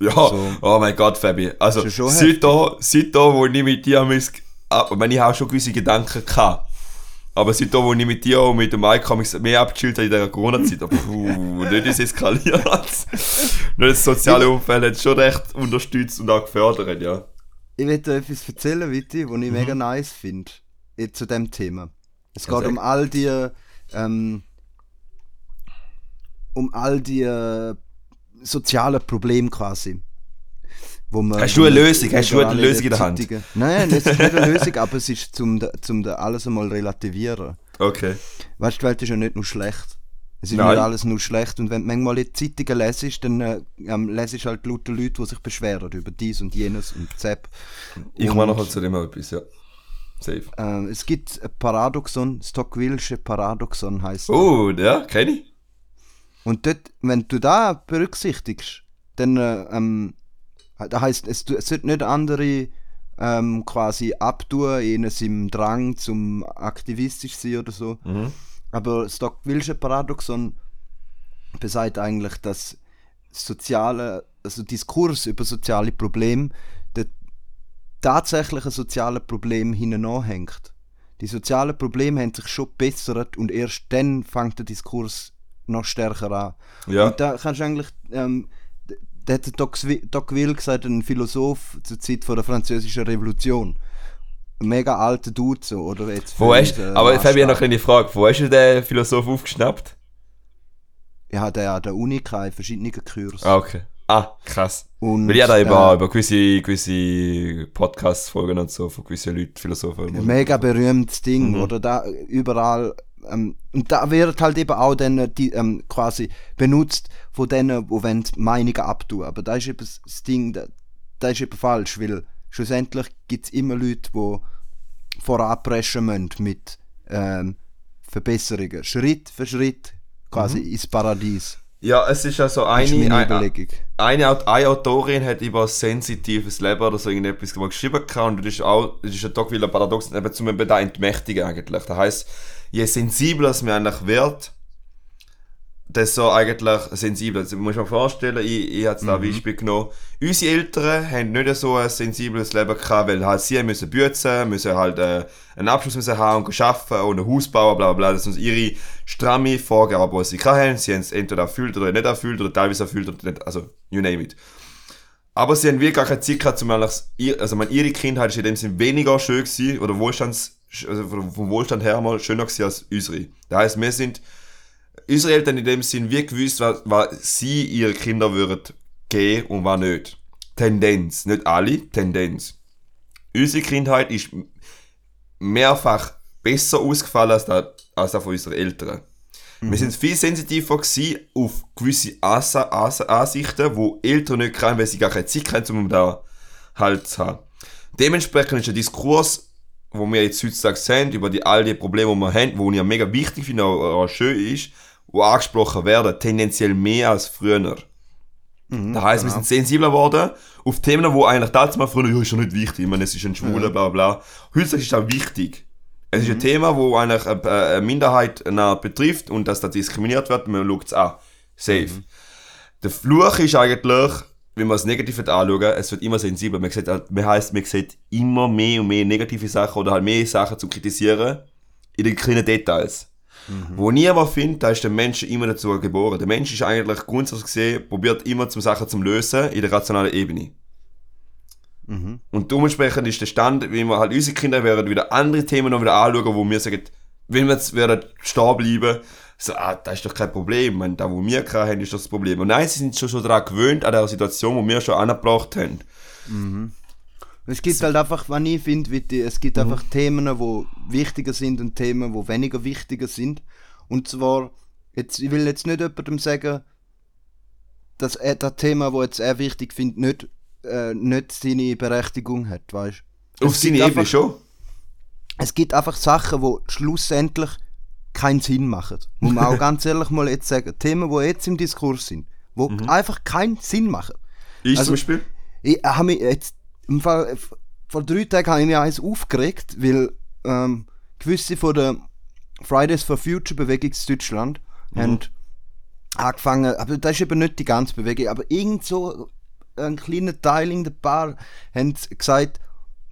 A: Ja,
B: So.
A: oh mein Gott, Fabi. Also, seit da, seit da, wo ich mit dir mis, ah, ich meine, ich habe schon gewisse Gedanken gehabt. Aber seit da, wo ich mit dir und mit dem Mike mich mehr abgechillt habe in dieser Corona-Zeit, puh, nicht ist eskaliert. [LAUGHS] nicht das soziale Umfeld hat schon recht unterstützt und auch gefördert, ja.
B: Ich will dir etwas erzählen, Witti, was ich
A: Mhm.
B: mega nice finde, zu dem Thema. Es geht um all die, ähm, um all die äh, sozialen Probleme quasi. Wo man,
A: Hast du eine Lösung? Hast du eine
B: in
A: Lösung in der Hand?
B: Nein, es ist nicht eine Lösung, aber es ist zum, zum alles einmal relativieren.
A: Okay.
B: Weißt du, die Welt ist ja nicht nur schlecht. Es ist
A: Nein.
B: nicht alles nur schlecht. Und wenn du manchmal in die Zeitungen lesest, dann äh, ähm, lesest halt lauter Leute, die sich beschweren über dies und jenes und Zepp.
A: Ich mache noch zu dem etwas, ja. Safe.
B: Ähm, es gibt ein Paradoxon, das Tocqueville'sche Paradoxon heißt.
A: Oh, ja, kenne ich.
B: Und dort, wenn du da berücksichtigst, dann äh, ähm, da heißt es, es sollte nicht andere ähm, quasi abtun in seinem Drang zum aktivistisch sein oder so.
A: Mhm.
B: Aber das Tocqueville'sche Paradoxon besagt eigentlich, dass soziale, also Diskurs über soziale Probleme der tatsächliche soziale Problem hinten anhängt. Die sozialen Probleme haben sich schon gebessert und erst dann fängt der Diskurs noch stärker an.
A: Ja.
B: Und da kannst du eigentlich, ähm, da hat der Tocqueville Tocqueville gesagt, ein Philosoph zur Zeit von der französischen Revolution. Ein mega alter Dude so, oder? Jetzt
A: Wo hast,
B: unseren
A: aber jetzt habe ich noch eine Frage. Wo hast du den Philosoph aufgeschnappt?
B: Ja, der an der Uni keine verschiedene Kurs.
A: Ah, okay. Ah, krass.
B: Und,
A: Weil ich habe da über,
B: äh,
A: über gewisse, gewisse Podcast-Folgen und so von gewissen Leuten, Philosophen.
B: Ein mega berühmtes Ding,
A: Mhm.
B: oder? Da überall. Ähm, und da wird halt eben auch dann äh, die, ähm, quasi benutzt von denen, die wollen Meinungen abtun. Aber da ist eben das Ding, da, da ist eben falsch, weil schlussendlich gibt es immer Leute, die voranpreschen müssen mit ähm, Verbesserungen. Schritt für Schritt quasi ins Paradies.
A: Ja, es ist also
B: Das ist
A: eine, eine,
B: Überlegung.
A: eine, eine Autorin hat über sensitives Leben oder so irgendetwas mal geschrieben und das ist auch, das ist ein Tocqueville Paradox, eben zum eben da entmächtigen eigentlich. Das heisst, je sensibler es mir eigentlich wird, desto eigentlich sensibler. Also, muss man vorstellen, ich, ich habe jetzt da ein Beispiel genommen. Unsere Eltern haben nicht so ein sensibles Leben gehabt, weil halt sie müssen bützen, müssen halt äh, einen Abschluss müssen haben und arbeiten und ein Haus bauen, bla bla bla. Das sind ihre stramme Vorgaben, die sie haben. Sie haben es entweder erfüllt oder nicht erfüllt oder teilweise erfüllt oder nicht, also you name it. Aber sie haben wirklich gar keine Zeit gehabt, um ihr- also meine, ihre Kindheit ist in dem Sinne weniger schön gewesen, oder Wohlstands, also vom vom Wohlstand her mal schöner gewesen als unsere. Das heisst, wir sind, unsere Eltern in dem Sinn wie gewusst, was, was sie ihre Kinder würden geben und was nicht. Tendenz, nicht alle, Tendenz. Unsere Kindheit ist mehrfach besser ausgefallen als das, von unseren Eltern. Wir sind viel sensitiver auf gewisse Asa Asa Ansichten, wo Eltern nicht können, weil sie gar keine Zeit haben, um da halt zu haben. Dementsprechend ist der Diskurs, wo wir jetzt heutzutage sehen, über die, all die Probleme, die wir haben, wo ich mega wichtig finde, auch, auch schön ist, wo angesprochen werden, tendenziell mehr als früher. das heisst, wir sind sensibler geworden auf Themen, wo eigentlich damals mal früher, ja, ist ja nicht wichtig, ich meine, es ist ein Schwuler, bla bla bla. Heutzutage ist das wichtig. Es ist ein Thema, wo eigentlich eine, eine Minderheit betrifft und dass da diskriminiert wird, man schaut es an. Safe. Der Fluch ist eigentlich, wenn man es negativ anschaut, es wird immer sensibler. Man sieht, halt- man heisst, man sieht immer mehr und mehr negative Sachen oder halt mehr Sachen zu kritisieren in den kleinen Details. Wo ich aber finde, da ist der Mensch immer dazu geboren. Der Mensch ist eigentlich grundsätzlich gesehen, probiert immer zum Sachen zu lösen in der rationalen Ebene. Und dementsprechend ist der Stand, wie wir halt unsere Kinder werden wieder andere Themen noch wieder anschauen, wo wir sagen, wenn wir jetzt werden stehen bleiben, so, ah, das ist doch kein Problem. Meine, da, wo wir haben, ist das, das Problem. Und nein, sie sind schon, schon daran gewöhnt, an der Situation, wo wir schon angebracht haben.
B: Es gibt halt einfach, was ich finde, es gibt einfach Themen, die wichtiger sind und Themen, die weniger wichtiger sind. Und zwar, jetzt, ich will jetzt nicht jemandem sagen, dass er das Thema, das jetzt er wichtig findet, nicht, äh, nicht seine Berechtigung hat, weißt
A: Auf seine Ebene schon.
B: Es gibt einfach Sachen, die schlussendlich keinen Sinn machen. Muss man auch [LAUGHS] ganz ehrlich mal jetzt sagen. Themen, die jetzt im Diskurs sind, die einfach keinen Sinn machen.
A: Ich
B: Also-
A: zum Beispiel.
B: Ich habe mich jetzt, im Fall, vor drei Tagen habe ich mich eins aufgeregt, weil ähm, gewisse von der Fridays for Future Bewegung in Deutschland haben angefangen, aber das ist eben nicht die ganze Bewegung, aber irgend so ein kleiner Teil in der Paar haben gesagt,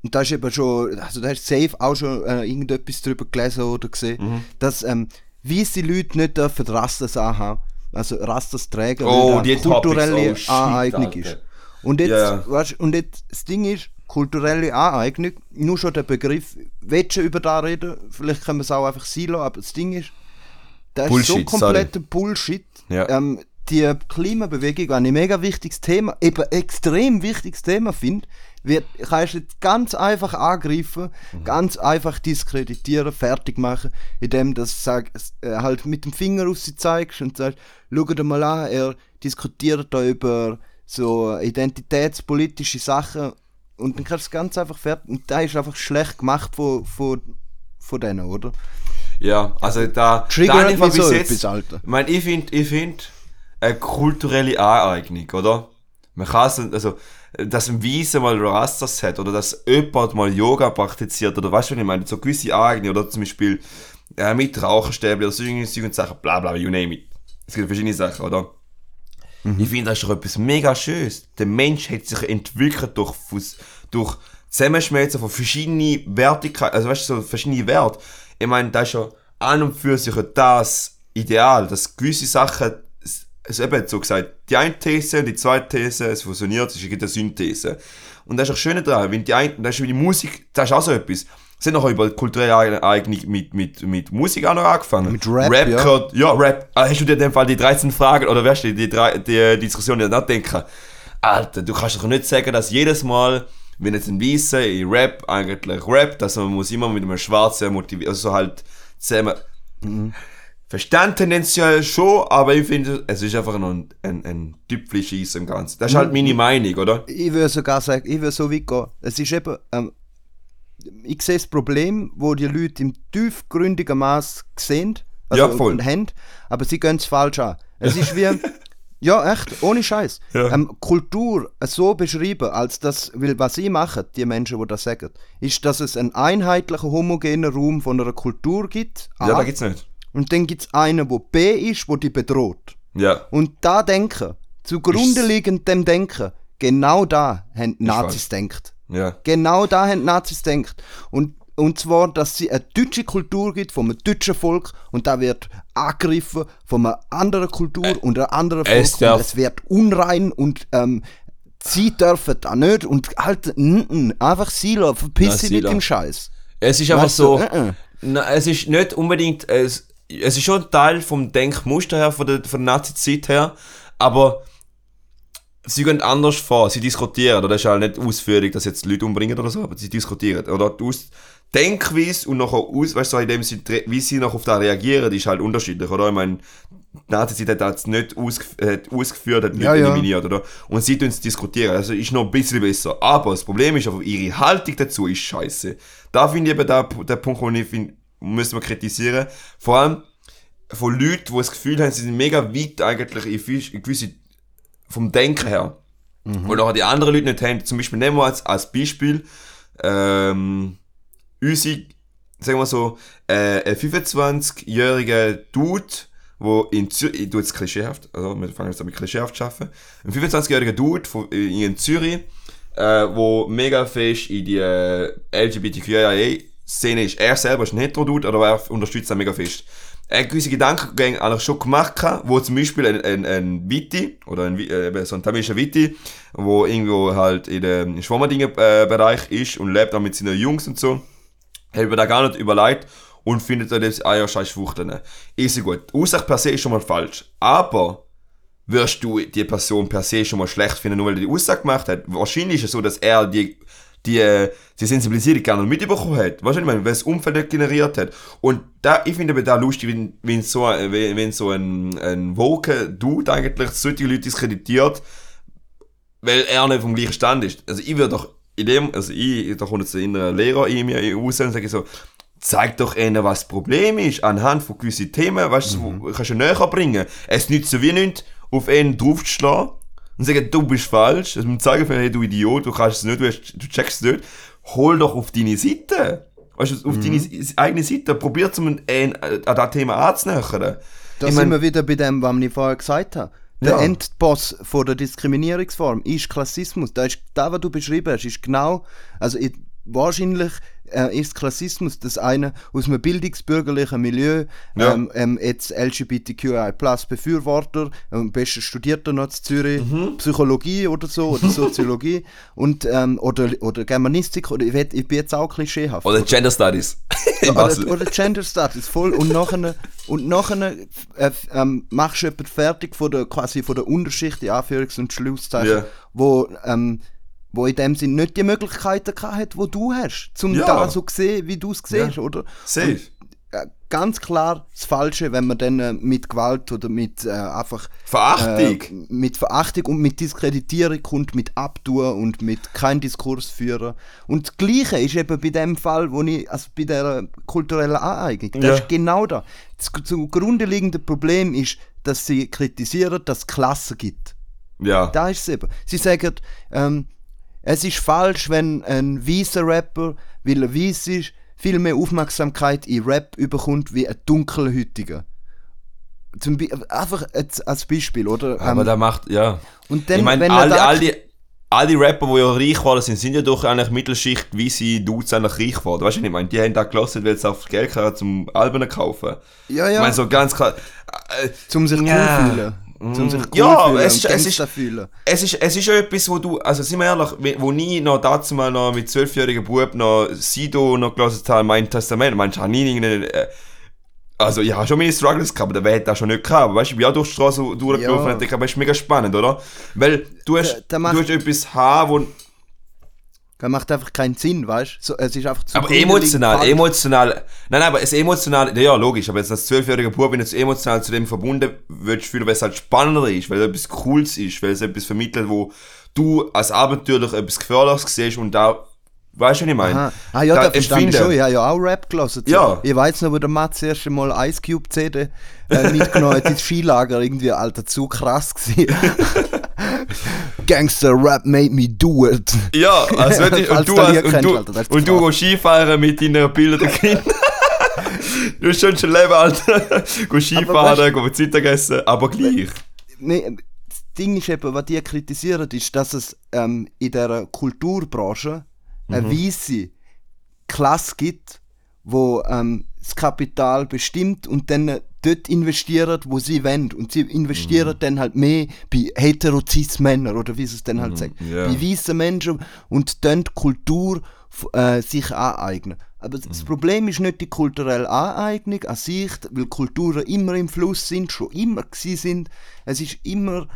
B: und da ist eben schon, also da hast du safe auch schon äh, irgendetwas drüber gelesen oder gesehen, dass ähm, weiße Leute nicht dürfen Rastas anhaben, also Rastas tragen,
A: Oh,
B: weil
A: die
B: kulturelle
A: Topics, oh, shit,
B: Aneignung
A: Alter.
B: ist. Und jetzt,
A: Ja.
B: weißt, und jetzt, das Ding ist, kulturelle Aneignung, nur schon der Begriff, willst du über da reden, vielleicht können wir es auch einfach sein lassen, aber das Ding ist, das ist so
A: Bullshit,
B: kompletter Bullshit.
A: Ja.
B: Ähm, die Klimabewegung, ein mega wichtiges Thema, eben extrem wichtiges Thema finde, wird, kannst du jetzt ganz einfach angreifen,
A: Mhm.
B: ganz einfach diskreditieren, fertig machen, indem du sag, äh, halt mit dem Finger auf sie zeigst und sagst, schau dir mal an, er diskutiert da über so identitätspolitische Sachen und dann kannst du es ganz einfach fertig. Und da ist einfach schlecht gemacht von, von, von denen, oder?
A: Ja, also da...
B: Triggert
A: da
B: so
A: bis
B: etwas,
A: jetzt,
B: Alter.
A: Ich meine, ich finde, ich find, eine kulturelle Aneignung, oder? Man kann es, also, dass ein Weiße mal Rastas hat, oder dass jemand mal Yoga praktiziert, oder weißt du, was ich meine? So gewisse Aneignung, oder zum Beispiel, äh, mit Raucherstäbchen oder so irgendwelche Sachen, bla bla, you name it. Es gibt verschiedene Sachen, oder? Ich finde, das ist doch etwas mega Schönes. Der Mensch hat sich entwickelt durch, durch Zusammenschmelzen von verschiedenen Wertigkeiten, also weißt du, so verschiedene Werte. Ich meine, das ist ja an und für sich das Ideal, dass gewisse Sachen, es eben so gesagt, die eine These, die zweite These, es fusioniert, es gibt eine Synthese. Und das ist auch schön daran, wenn die eine, das ist wie die Musik, das ist auch so etwas. Es hat noch über kulturelle Eignung mit, mit, mit Musik auch noch angefangen.
B: Mit Rap,
A: Rap
B: ja.
A: gehört, ja, Rap. Ah, Hast du dir in dem Fall die 13 Fragen, oder weißt du, die, drei, die Diskussion nicht nachdenken? Alter, du kannst doch nicht sagen, dass jedes Mal, wenn jetzt ein Weißer in Rap eigentlich Rap, dass man muss immer mit einem Schwarzen motivieren, also so halt zusammen. Verstand tendenziell schon, aber ich finde, es ist einfach ein, ein, ein Tüpfelschieß im Ganzen. Das ist halt meine Meinung, oder?
B: Ich würde sogar sagen, ich würde so weit gehen. Es ist eben, ähm, ich sehe das Problem, wo die Leute im tiefgründigen Maß sehen also
A: Ja, voll.
B: und haben, aber sie gehen es falsch an. Es ist wie, [LAUGHS] ja echt, ohne Scheiß.
A: Ja.
B: Ähm, Kultur so beschreiben, als das, weil was sie machen, die Menschen, die das sagen, ist, dass es einen einheitlichen, homogenen Raum von einer Kultur gibt.
A: Ja,
B: A,
A: da gibt's nicht.
B: und dann gibt es einen, wo B ist, wo die bedroht.
A: Ja.
B: Und da Denken, zugrunde liegend dem Denken, genau da haben die Nazis denkt.
A: Ja.
B: Genau da haben die Nazis denkt. Und, und zwar, dass sie eine deutsche Kultur gibt, einem deutschen Volk, und da wird angegriffen von einer anderen Kultur und einer anderen Volk,
A: es
B: und es wird unrein und ähm, sie dürfen da nicht und halt, n -n, einfach sie lassen, verpiss sie mit dem Scheiß.
A: Es ist einfach
B: Weißt
A: so.
B: äh, äh.
A: Na, es ist nicht unbedingt. Es, es ist schon ein Teil vom Denkmuster her, von der, von der Nazi-Zeit her, aber sie gehen anders vor, sie diskutieren, oder das ist halt nicht ausführlich, dass jetzt Leute umbringen oder so, aber sie diskutieren. Oder die Aus Denkweise und nachher aus, weißt du, so in dem sie, wie sie noch auf das reagieren, ist halt unterschiedlich, oder? Ich meine, die Nazi-Zeit hat es nicht ausgef hat ausgeführt, hat Leute
B: Ja, ja.
A: eliminiert, oder? Und sie tun es diskutieren, also ist noch ein bisschen besser. Aber das Problem ist, aber ihre Haltung dazu ist scheiße. Da finde ich eben der, der Punkt, wo ich finde, müssen wir kritisieren. Vor allem von Leuten, die das Gefühl haben, sie sind mega weit eigentlich in gewisse, vom Denken her. Und auch die anderen Leute nicht haben. Zum Beispiel nehmen wir als, als Beispiel, ähm, unsere, sagen wir so, äh, ein 25-jähriger Dude, wo in Zürich, ich tue jetzt klischeehaft, also wir fangen jetzt an mit klischeehaft zu arbeiten, ein 25-jähriger Dude von, äh, in Zürich, äh, wo mega fest in die äh, LGBTQIA-Szene ist. Er selber ist ein Hetero-Dude, aber er unterstützt das mega fest. Hat gewisse Gedankengänge eigentlich schon gemacht, gehabt, wo zum Beispiel ein, ein, ein Witti, oder ein, äh, so ein tamilischer Witti, wo irgendwo halt in dem Schwammerdingen-Bereich ist und lebt auch mit seinen Jungs und so, hat über da gar nicht überlegt und findet dann das, ah ja, scheiß Schwuchteln. Ist ja gut. Die Aussage per se ist schon mal falsch. Aber wirst du die Person per se schon mal schlecht finden, nur weil er die Aussage gemacht hat? Wahrscheinlich ist es so, dass er die, die, äh, die Sensibilisierung nicht mitbekommen hat. Weißt du, ich meine, weil das Umfeld nicht generiert hat. Und da, ich finde aber da lustig, wenn, wenn so, äh, wenn, wenn so ein, ein woke Dude eigentlich solche Leute diskreditiert, weil er nicht vom gleichen Stand ist. Also ich würde doch in dem, also ich, da kommt jetzt der innere Lehrer in mir raus und sage so, zeig doch ihnen, was das Problem ist, anhand von gewissen Themen, weißt du, wo kannst du näher bringen. Es nützt so wie nichts, auf einen draufzuschlagen und sagen, du bist falsch, also mit dem Zeigefinger, hey, du Idiot, du kannst es nicht, du, hast, du checkst es nicht. Hol doch auf deine Seite. Weißt du, auf deine eigene Seite. Probier zum einen, an das Thema anzunähern.
B: Da
A: Ich
B: sind
A: mein-
B: wir wieder bei dem, was ich vorher gesagt habe. Der
A: Ja.
B: Endboss von der Diskriminierungsform ist Klassismus. Da ist, da, was du beschrieben hast, ist genau, also ich, wahrscheinlich äh, ist Klassismus das eine aus einem bildungsbürgerlichen Milieu,
A: Ja.
B: ähm, ähm, jetzt LGBTQI Plus Befürworter, am besten studiert er noch in Zürich
A: Mhm.
B: Psychologie oder so, oder [LAUGHS] Soziologie und, ähm, oder, oder Germanistik, oder ich, werd, ich bin jetzt auch klischeehaft.
A: Oder Gender Studies. [LAUGHS]
B: Oder, oder Gender Studies, voll. Und nachher, und nachher äh, ähm, machst du jemanden fertig von der, quasi von der Unterschicht, in Anführungs- und Schlusszeichen,
A: Ja.
B: wo, ähm, wo in dem Sinn nicht die Möglichkeiten gehabt hat, die du hast, um
A: Ja.
B: da so zu sehen, wie du es siehst, oder?
A: Safe.
B: äh, ganz klar das Falsche, wenn man dann äh, mit Gewalt oder mit äh, einfach
A: Verachtung.
B: äh, mit Verachtung und mit Diskreditierung kommt, mit Abtun und mit kein Diskurs führen. Und das Gleiche ist eben bei dem Fall, wo ich, also bei der kulturellen Aneignung, das
A: Ja.
B: ist genau da. Das zugrunde liegende Problem ist, dass sie kritisieren, dass es Klassen gibt.
A: Ja.
B: Da ist es eben. Sie sagen, ähm, es ist falsch, wenn ein weißer Rapper, weil er weiß ist, viel mehr Aufmerksamkeit in Rap überkommt wie ein dunkelhäutiger. Zum Be einfach als Beispiel, oder?
A: Aber
B: Ähm,
A: der macht, ja.
B: und dann,
A: ich meine, alle, alle, alle Rapper, die ja reich geworden sind, sind ja durch eigentlich Mittelschicht, wie sie Dudes eigentlich reich geworden. Weißt du, was ich meine, die haben da gelassen, weil sie auf Geld haben zum Alben kaufen.
B: ja,
A: Ich
B: ja,
A: meine, so ganz klar. Äh,
B: zum sich
A: Ja.
B: cool fühlen. Zum sich cool
A: Ja,
B: fühlen
A: es ist- es ist-
B: fühlen.
A: es ist, es ist ja etwas, wo du, also sind wir ehrlich, wo ich noch dazu mal noch mit zwölfjährigen Bub noch Sido noch gelesen habe, mein Testament, meinst du, habe nie irgendeinen, äh, also ich habe schon meine Struggles gehabt, aber der hat das schon nicht gehabt. Weißt du, ich bin auch durch die Straße durchgelaufen
B: Ja.
A: und denke, aber ist mega spannend, oder? Weil du hast,
B: Der- der
A: du hast etwas haben, wo,
B: Das macht einfach keinen Sinn, weißt du? So, es ist einfach
A: aber
B: zugrunde
A: emotional,
B: liegend
A: emotional, nein, nein, aber es emotional, ja logisch, aber jetzt als zwölfjähriger Bub, du jetzt emotional zu dem verbunden würdest fühlen, weil es halt spannender ist, weil es etwas Cooles ist, weil es etwas vermittelt, wo du als Abenteuerlich etwas Gefährliches siehst und da, weißt du, was ich meine?
B: Aha. Ah ja,
A: Da
B: da verstehe ich schon. Ich habe ja auch Rap gelesen.
A: Ja.
B: Ich weiß noch, wo der Mats das erste Mal Ice Cube CD äh, mitgenommen hat ins Skilager. Irgendwie, Alter, zu krass gewesen. [LAUGHS] Gangster Rap made me do it.
A: Ja, also wenn
B: Falls [LAUGHS]
A: und du,
B: nie
A: und du,
B: Alter,
A: und du gehst Skifahren mit deinen Bildern Kind. [LAUGHS] du hast schon schon Leben, Alter. Geh Skifahren,
B: weißt-
A: geh Zeit essen, aber gleich.
B: Nee, das Ding ist eben, was die kritisieren, ist, dass es ähm, in der Kulturbranche eine weisse Klasse gibt, wo ähm, das Kapital bestimmt und dann dort investieren, wo sie wollen. Und sie investieren dann halt mehr bei heterozis Männern oder wie sie es dann halt sagen.
A: ja.
B: Bei weißen Menschen und dann die Kultur äh, sich aneignen. Aber das Problem ist nicht die kulturelle Aneignung an sich, weil Kulturen immer im Fluss sind, schon immer gewesen sind. Es ist immer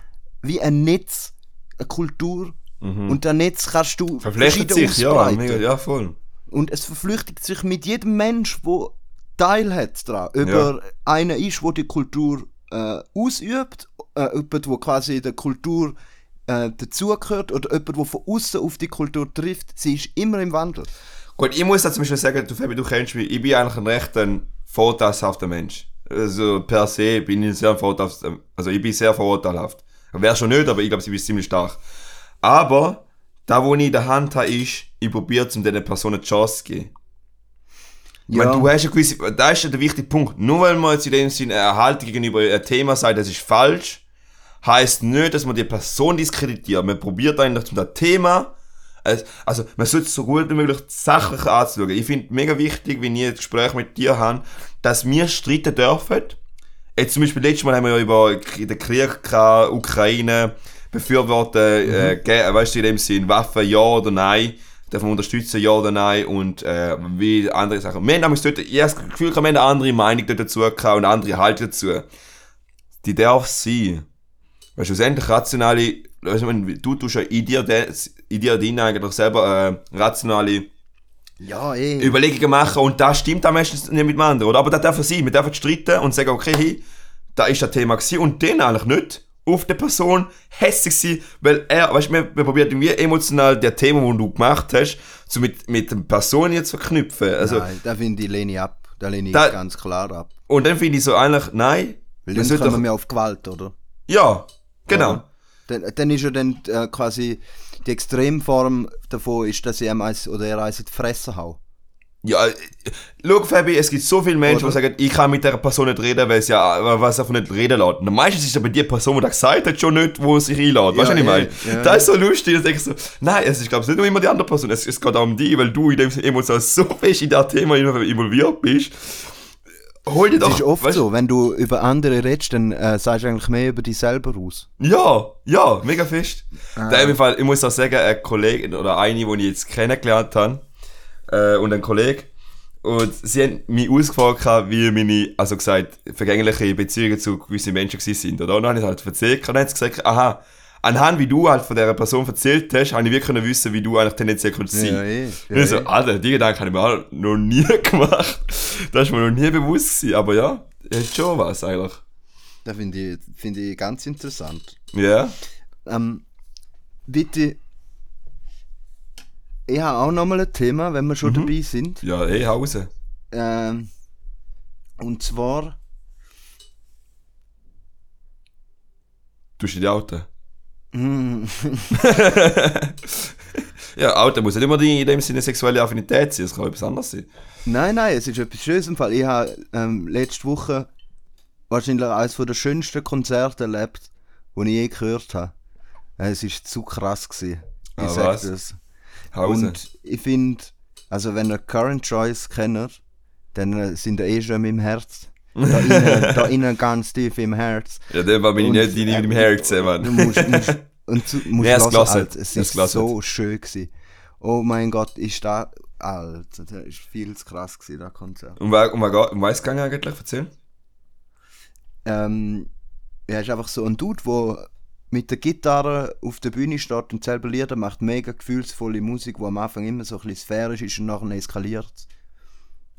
B: wie ein Netz, eine Kultur. Und ein Netz kannst du verschieden
A: sich, ja,
B: ausbreiten.
A: mega, ja, voll.
B: Und es verflüchtigt sich mit jedem Mensch, der Teil hat daran. Ob er einer ist, der die Kultur äh, ausübt, äh, jemand, der quasi der Kultur äh, dazugehört, oder jemand, der von außen auf die Kultur trifft. Sie ist immer im Wandel.
A: Gut, ich muss da zum Beispiel sagen, du, Fabi, du kennst mich, ich bin eigentlich ein recht ein vorteilhafter Mensch. Also per se bin ich sehr vorteilhaft, also ich bin sehr vorteilhaft. Wäre schon nicht, aber ich glaube, sie ist ziemlich stark. Aber, da wo ich in der Hand habe, ist, ich probiere um diesen Personen die Chance zu geben. Ich meine, du hast eine gewisse, da ist ja der wichtige Punkt. Nur weil man jetzt in dem Sinne eine Haltung gegenüber einem Thema sagt, das ist falsch, heißt nicht, dass man die Person diskreditiert. Man probiert eigentlich zum das Thema, also man sollte es so gut wie möglich sachlich anzuschauen. Ich finde mega wichtig, wenn ich ein Gespräch mit dir habe, dass wir streiten dürfen. Jetzt zum Beispiel letztes Mal haben wir ja über den Krieg gehabt, Ukraine befürworten, äh, ge- weißt du, in dem Sinn, Waffen ja oder nein, dürfen wir unterstützen, ja oder nein und äh, wie andere Sachen. Wir haben dort, ich habe das Gefühl, wir haben eine andere Meinung dazu gehabt und eine andere Haltung dazu. Die darf sein. Weil schlussendlich rationale, weißt du, tust ja in dir, in dir drin eigentlich selber äh, rationale
B: Ja, eh.
A: Überlegungen machen und das stimmt am meisten nicht mit dem anderen, oder? Aber das darf sein, wir dürfen streiten und sagen, okay, hey, da ist das Thema gewesen und den eigentlich nicht auf die Person hässlich sein, weil er, weißt du, wir, wir probieren irgendwie emotional der Thema, wo du gemacht hast, so mit, mit der Person jetzt zu verknüpfen. Also,
B: Nein, da finde ich lehne ich ab. Da lehne ich
A: Da-
B: ganz klar ab.
A: und dann finde ich so eigentlich, nein,
B: Weil dann kommen
A: doch,
B: wir auf Gewalt, oder?
A: ja, genau.
B: Oder? Dann, dann ist ja dann äh, quasi die Extremform davon, ist, dass ich ihm eins oder er eins in die Fresse hau.
A: Ja, äh, schau, Fabi, es gibt so viele Menschen,
B: Oder?
A: die sagen, ich kann mit dieser Person nicht reden, weil es ja, weil es einfach nicht reden lässt. Und meistens ist es aber die Person, die das gesagt hat, schon nicht, wo es sich einlädt. weißt du, was ich
B: Ja,
A: meine?
B: ja, ja.
A: Das ist so lustig, dass ich so, nein, es ist, glaube ich, nicht nur immer die andere Person, es, es geht auch um dich, weil du in dem Sinne emotional so fest in das Thema involviert bist. Hol dir doch,
B: Das ist oft
A: weißt-
B: so, wenn du über andere redest, dann äh, sagst du eigentlich mehr über dich selber aus.
A: Ja, ja, mega fest.
B: Ah.
A: Da im Fall, ich muss auch sagen, ein Kollege oder eine, die ich jetzt kennengelernt habe, äh, und ein Kollege, und sie haben mich ausgefragt, wie meine, also gesagt, vergängliche Beziehungen zu gewissen Menschen sind, oder? Und dann habe ich halt erzählt, und dann haben sie gesagt, aha, anhand wie du halt von dieser Person erzählt hast, habe ich wirklich wissen, wie du eigentlich tendenziell könntest sein.
B: Ja, eh.
A: Ja, ich so, Alter, die Gedanken habe ich mir auch noch nie [LAUGHS] gemacht. Das ist mir noch nie bewusst gewesen. Aber ja, hat schon was eigentlich.
B: Das finde ich, find ich ganz interessant.
A: Ja.
B: Ähm, bitte. Ich habe auch nochmal ein Thema, wenn wir schon
A: Mhm.
B: dabei sind.
A: Ja, eh, Hause.
B: Ähm, und zwar.
A: Du die Auto.
B: hm,
A: Ja, Auto muss nicht immer die, in dem Sinne sexuelle Affinität sein, es kann etwas anderes sein.
B: Nein, nein, es ist etwas Schönes im Fall. Ich habe ähm, letzte Woche wahrscheinlich eines der schönsten Konzerte erlebt, die ich je gehört habe. Es war zu krass. Gewesen. Ich
A: Ah,
B: sag
A: was?
B: das.
A: Hause.
B: Und ich finde, also wenn ihr Current Choice kennt, dann äh, sind ihr eh schon in meinem Herz. Da innen, da [LAUGHS] innen ganz tief im Herz.
A: ja, dann war bin ich
B: Und,
A: nicht in
B: äh,
A: deinem Herzen,
B: Du
A: Mann.
B: musst, musst, und zu, [LAUGHS] musst
A: es
B: hören. Alter, es ist so schön gewesen. Oh mein Gott, ist da, Alter, das ist viel zu krass gewesen, das Konzert.
A: Um, wa- um, wa- um was gegangen eigentlich? Erzähl.
B: Ähm, er ist einfach so ein Dude, der mit der Gitarre auf der Bühne steht und selber Lieder macht, mega gefühlsvolle Musik, die am Anfang immer so ein bisschen sphärisch ist und nachher eskaliert.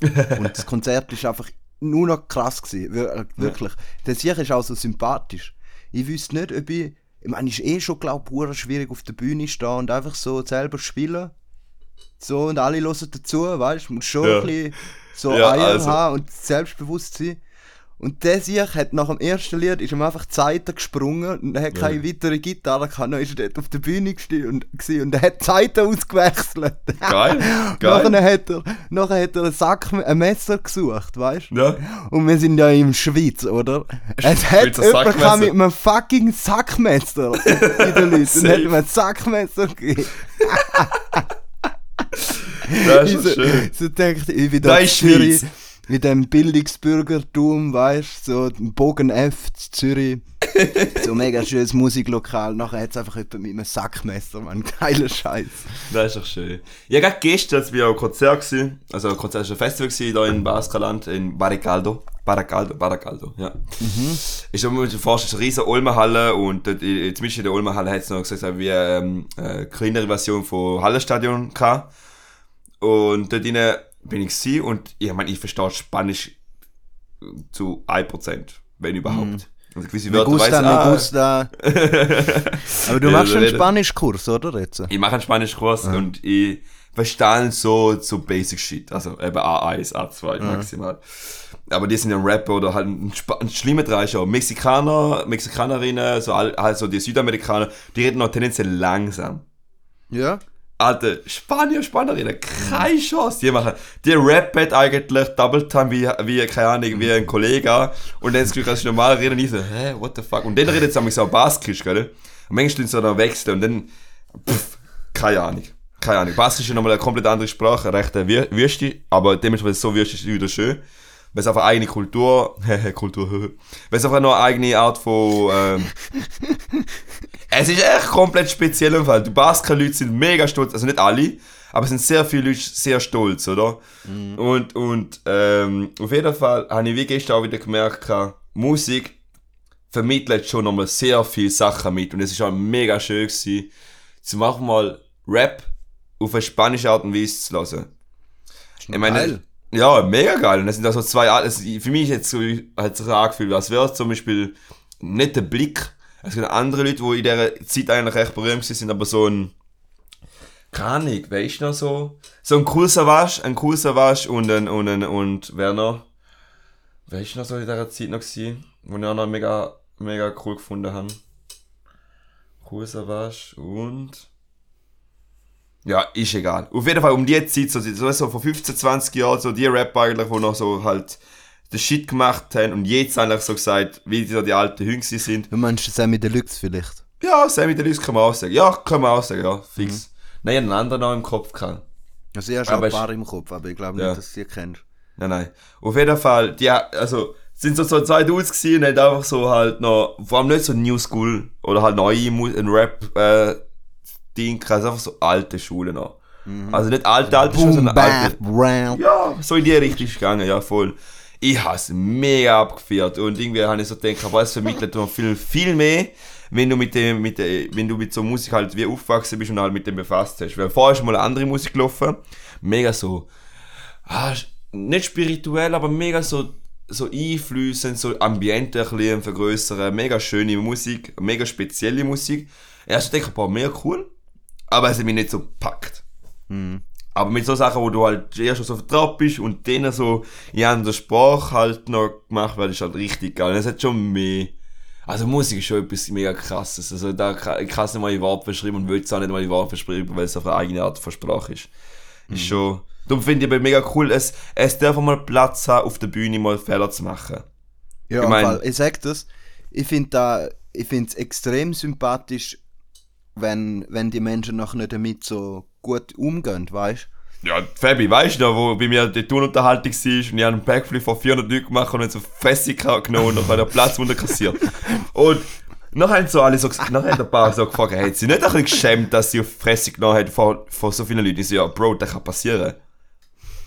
B: [LAUGHS] und das Konzert ist einfach nur noch krass gewesen, äh, wirklich. Der Sieg ist auch so sympathisch. Ich wüsste nicht, ob ich, ich meine, ist eh schon, glaube ich, schwierig auf der Bühne stehen und einfach so selber spielen. So, und alle hören dazu, weißt du, muss schon
A: Ja.
B: ein bisschen so
A: Ja,
B: Eier
A: also.
B: haben und Selbstbewusstsein. Und der Sieg hat nach dem ersten Lied ist ihm einfach die Seite gesprungen und er hat keine weitere Gitarre gehabt. Dann ist er dort auf der Bühne und, und er hat die Seite ausgewechselt.
A: Geil, [LAUGHS]
B: nachher
A: geil.
B: hat er, nachher hat er ein, Sack, ein Messer gesucht, weißt du?
A: Ja.
B: Und wir sind ja in der Schweiz, oder? Es hat jemand gehabt mit einem fucking Sackmesser [LAUGHS] in den Leuten und hat ihm ein Sackmesser gegeben. [LAUGHS]
A: Das ist
B: so,
A: schön.
B: so denkt ich wieder
A: Das
B: in
A: ist
B: Zürich
A: Schweiz.
B: Mit dem Bildungsbürgertum, weißt du, so ein Bogen F zu Zürich. [LAUGHS] so ein mega schönes Musiklokal. Nachher hat es einfach jemand mit einem Sackmesser, man. Geiler Scheiß.
A: Das ist doch schön. Ja, gerade gestern als wir am Konzert gewesen, also ein Konzert ist ein Festival gewesen, hier in Baskerland, in Baracaldo. Baracaldo, Baracaldo, ja. Ist so, man vorstellen, eine riesen Olmenhalle und dort, in- zumindest in der Olmenhalle hat es noch gesagt, wie ähm, eine kleinere Version von Hallenstadion gehabt. Und dort drinnen bin ich gewesen und ich meine, ich verstehe Spanisch zu 1%, wenn überhaupt. Also gewisse
B: Me
A: Wörter
B: gusta, me
A: ah,
B: gusta. [LAUGHS] Aber du
A: Ja,
B: machst einen Spanischkurs, oder? Jetzt?
A: Ich mache einen Spanischkurs und ich verstehe so, so Basic Shit. Also eben A1, A2 maximal. Aber die sind ja Rapper oder halt ein, Sp ein schlimmer auch Mexikaner, Mexikanerinnen, so all, also die Südamerikaner, die reden noch tendenziell langsam.
B: Ja.
A: Alter, Spanier, Spanierinnen, keine Chance. Die machen, die rappen eigentlich Double Time wie, wie, keine Ahnung, wie ein Kollege. Und dann ist das Gefühl, normal reden, ich so, hä, what the fuck? Und dann redet es so Baskisch, gell? Und manchmal tun sie dann wechseln und dann, pff, keine Ahnung. Keine Ahnung. Baskisch ist nochmal eine komplett andere Sprache, recht Wüste, aber dementsprechend so Wüste ist wieder schön. Weil es einfach eine eigene Kultur, [LAUGHS] Kultur, [LAUGHS] weil es einfach noch eine eigene Art von, ähm, es ist echt komplett speziell im Fall. Die Basker-Leute sind mega stolz, also nicht alle, aber es sind sehr viele Leute sehr stolz, oder? Und, und ähm, auf jeden Fall habe ich wie gestern auch wieder gemerkt, Musik vermittelt schon nochmal sehr viele Sachen mit und es ist auch mega schön gewesen, zu machen mal Rap auf eine spanische Art und Weise zu hören. Ich meine,
B: geil.
A: ja, mega geil. Und das sind also zwei, Art- also für mich jetzt so, hat sich angefühlt, als wäre es zum Beispiel nicht der Blick. Es gibt andere Leute, die in dieser Zeit eigentlich recht berühmt sind, aber so ein, keine wer ist noch so? So ein cool Savage, ein cool Savage und ein, und ein, und wer noch? Wer ist noch so in dieser Zeit noch gewesen, wo ich auch noch mega, mega cool gefunden habe? Cool Savage und, ja, ist egal. Auf jeden Fall um die Zeit, so, so, so vor 15, 20 Jahren, so die Rapper eigentlich, die noch so halt den Shit gemacht haben und jetzt eigentlich so gesagt, wie die, so die alten Hüngsi sind.
B: Du meinst Sammy Deluxe vielleicht?
A: Ja, Sammy Deluxe kann man auch sagen. Ja, kann man auch sagen, ja, fix. Nein, ich hab einen anderen noch im Kopf gehabt.
B: Also ich habe schon
A: Aber
B: ein paar im Kopf, aber ich glaube nicht,
A: Ja.
B: dass du sie kennst.
A: Nein, nein. Auf jeden Fall, die, also, sind so, so zwei Dudes gewesen und haben einfach so halt noch, vor allem nicht so New School oder halt neue ein Rap, äh, Ding, also einfach so alte Schule noch. Also nicht alte, alte Schule, sondern alte.
B: round.
A: Ja, so in die Richtung gegangen, ja, voll. Ich habe es mega abgeführt und irgendwie habe ich so gedacht, es vermittelt noch viel, viel mehr, wenn du mit dem, mit der, wenn du mit so Musik halt wie aufgewachsen bist und halt mit dem befasst hast. Weil vorher ist mal andere Musik gelaufen, mega so, ah, nicht spirituell, aber mega so, so einflüssend, so Ambiente ein bisschen vergrößern, mega schöne Musik, mega spezielle Musik. Denke ich, boah, mega cool, aber es hat mich nicht so gepackt. Aber mit so Sachen, wo du halt schon so vertraut bist und denen so in anderer Sprache halt noch gemacht wird, ist halt richtig geil. Es hat schon mehr. Also Musik ist schon etwas mega krasses. Also da kann ich kann es nicht mal in Wort beschreiben und will es auch nicht mal in Wort beschreiben, weil es auf eine eigene Art von Sprache ist. Ist schon. Darum finde ich aber mega cool, es, es darf mal Platz haben, auf der Bühne mal Fehler zu machen.
B: Ja,
A: Ich mein-
B: ich, ich sag das. Ich finde da, ich finde es extrem sympathisch, wenn, wenn die Menschen noch nicht damit so gut umgehen, weißt
A: Ja, Fabi, weißt du noch, wo bei mir die Turnunterhaltung war und ich habe einen Backflip von 400 Leuten gemacht und dann so Fressig genommen und der Platz kassiert. [LAUGHS] Und noch haben so alle so, ges- noch haben ein paar so gefragt, hey, sie nicht ein bisschen geschämt, dass sie auf Fresse genommen hat von, von so vielen Leuten? Ich so, ja, Bro, das kann passieren.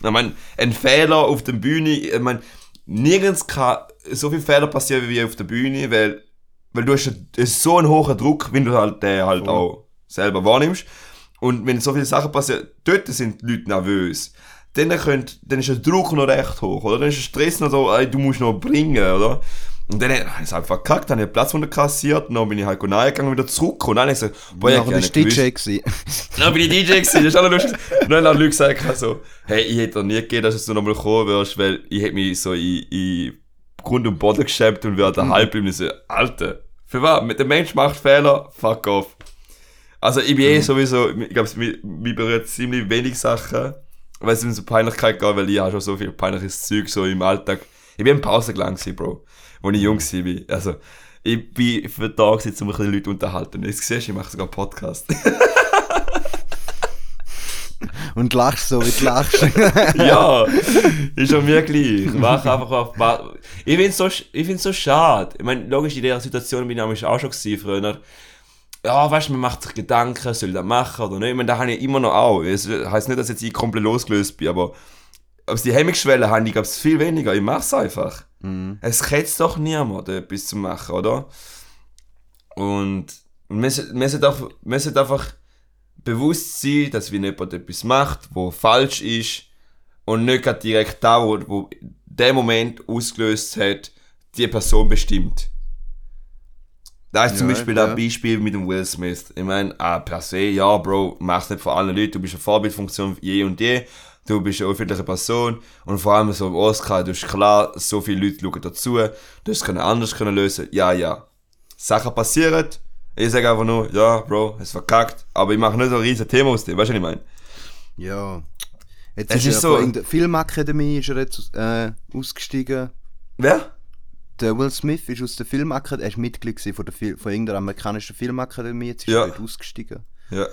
A: Ich meine, ein Fehler auf der Bühne, ich meine, nirgends kann so viel Fehler passieren wie auf der Bühne, weil, weil du hast so einen hohen Druck, wenn du halt den halt auch selber wahrnimmst. Und wenn so viele Sachen passieren, dort sind die Leute nervös. Dann, könnt, dann ist der Druck noch recht hoch, oder? Dann ist der Stress noch so, ey, du musst noch bringen, oder? Und dann habe ich es einfach verkackt, habe ich den Platz kassiert, dann bin ich halt gegangen und wieder zurück. Und dann habe ich so, boah, ich
B: du DJ gewesen. [LAUGHS]
A: dann bin ich DJ gewesen, das ist auch noch lustig. Und dann haben Leute gesagt, so, hey, ich hätte dir nie gegeben, dass du nochmal kommen wirst, weil ich hätte mich so in, in Grund und Boden geschämt und wäre daheim [LAUGHS] geblieben. Ich so, Alter, für was? Mit dem Mensch macht Fehler, fuck off. Also ich bin eh sowieso, ich glaube, mich, mich berührt ziemlich wenig Sachen, weil es um so Peinlichkeit geht, weil ich habe schon so viel peinliches Zeug so im Alltag. Ich bin im Pausengelang gewesen, Bro, wo ich jung war. Also, ich bin für da gewesen, um ein bisschen Leute zu unterhalten. Jetzt siehst du, ich mache sogar einen Podcast. [LAUGHS]
B: Und lachst so, wie du lachst. [LAUGHS]
A: ja, ist schon mir gleich. Mach einfach auf. Ich so, sch- ich find's so schade. Ich meine, logisch, in dieser Situation bin ich auch schon gewesen früher. Ja, weißt du, man macht sich Gedanken, soll ich das machen oder nicht? Ich meine, da habe ich immer noch auch. Es heisst nicht, dass jetzt ich komplett losgelöst bin, aber, aber die Hemmungsschwelle habe ich, glaube viel weniger. Ich mach's einfach. Es ketzt doch niemand, etwas zu machen, oder? Und wir sollten einfach, wir sollten einfach bewusst sein, dass wenn jemand etwas macht, wo falsch ist und nicht gerade direkt da, wo, wo der Moment ausgelöst hat, die Person bestimmt. Da ist zum
B: Ja,
A: Beispiel
B: ja.
A: ein Beispiel mit dem Will Smith. Ich meine, ah, per se, ja, Bro, mach's nicht für alle Leute, du bist eine Vorbildfunktion je und je, du bist eine öffentliche Person und vor allem so im Oscar, du hast klar, so viele Leute schauen dazu, du hast es anders können lösen, ja, ja. Sachen passieren, ich sage einfach nur, ja, Bro, es verkackt, aber ich mache nicht so ein riesen Thema aus dem, weißt du, was ich meine?
B: ja. Jetzt
A: Es
B: ist,
A: ist
B: er
A: so-
B: Filmakademie ist er jetzt äh, ausgestiegen.
A: Wer?
B: Der Will Smith ist aus der Filmakademie, er ist Mitglied von, der Fil von irgendeiner amerikanischen Filmakademie, jetzt ist
A: Ja.
B: er dort ausgestiegen.
A: Ja.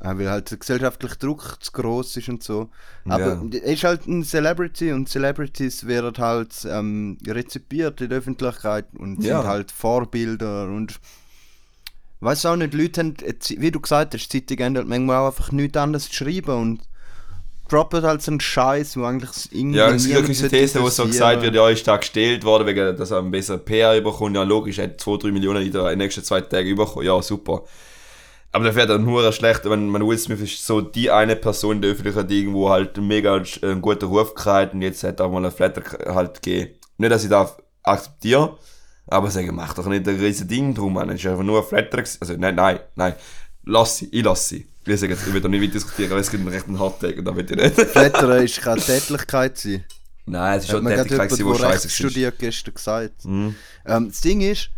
B: Äh, weil halt der gesellschaftliche Druck zu gross ist und so. Aber
A: Ja.
B: er ist halt ein Celebrity und Celebrities werden halt ähm, rezipiert in der Öffentlichkeit und
A: Ja.
B: sind halt Vorbilder und weiß auch nicht, Leute haben, äh, wie du gesagt hast, die Zeitung haben halt manchmal auch einfach nichts anderes zu schreiben und droppen halt so einen Scheiß, wo eigentlich irgendwie
A: Ja, es gibt
B: niemand
A: gewisse These, wo so gesagt wird, ja, ist da gestellt worden, wegen, dass er einen besseren PR bekommt. Ja, logisch, er hat 2-3 Millionen in den nächsten zwei Tagen bekommen. Ja, super. Aber das wäre dann nur schlecht, wenn man Will Smith ist so die eine Person in der Öffentlichkeit, die irgendwo halt einen mega einen guten Ruf gehabt und jetzt hat er auch mal einen Flatter halt gegeben. Nicht, dass ich das akzeptiere, aber sagen, mach doch nicht ein riesen Ding drum, man. Es ist einfach nur ein Flatter. Also, nein, nein, nein. Lass sie, ich lass sie. Sage jetzt, ich will da nicht diskutieren, weil es gibt einen recht einen Hardtag und da will ich nicht.
B: Flattern ist keine Tätlichkeit sein.
A: Nein, es ist schon
B: gerade
A: Tätigkeit, die scheiße war.
B: studiert gestern gesagt.
A: Mhm.
B: Ähm, das Ding ist,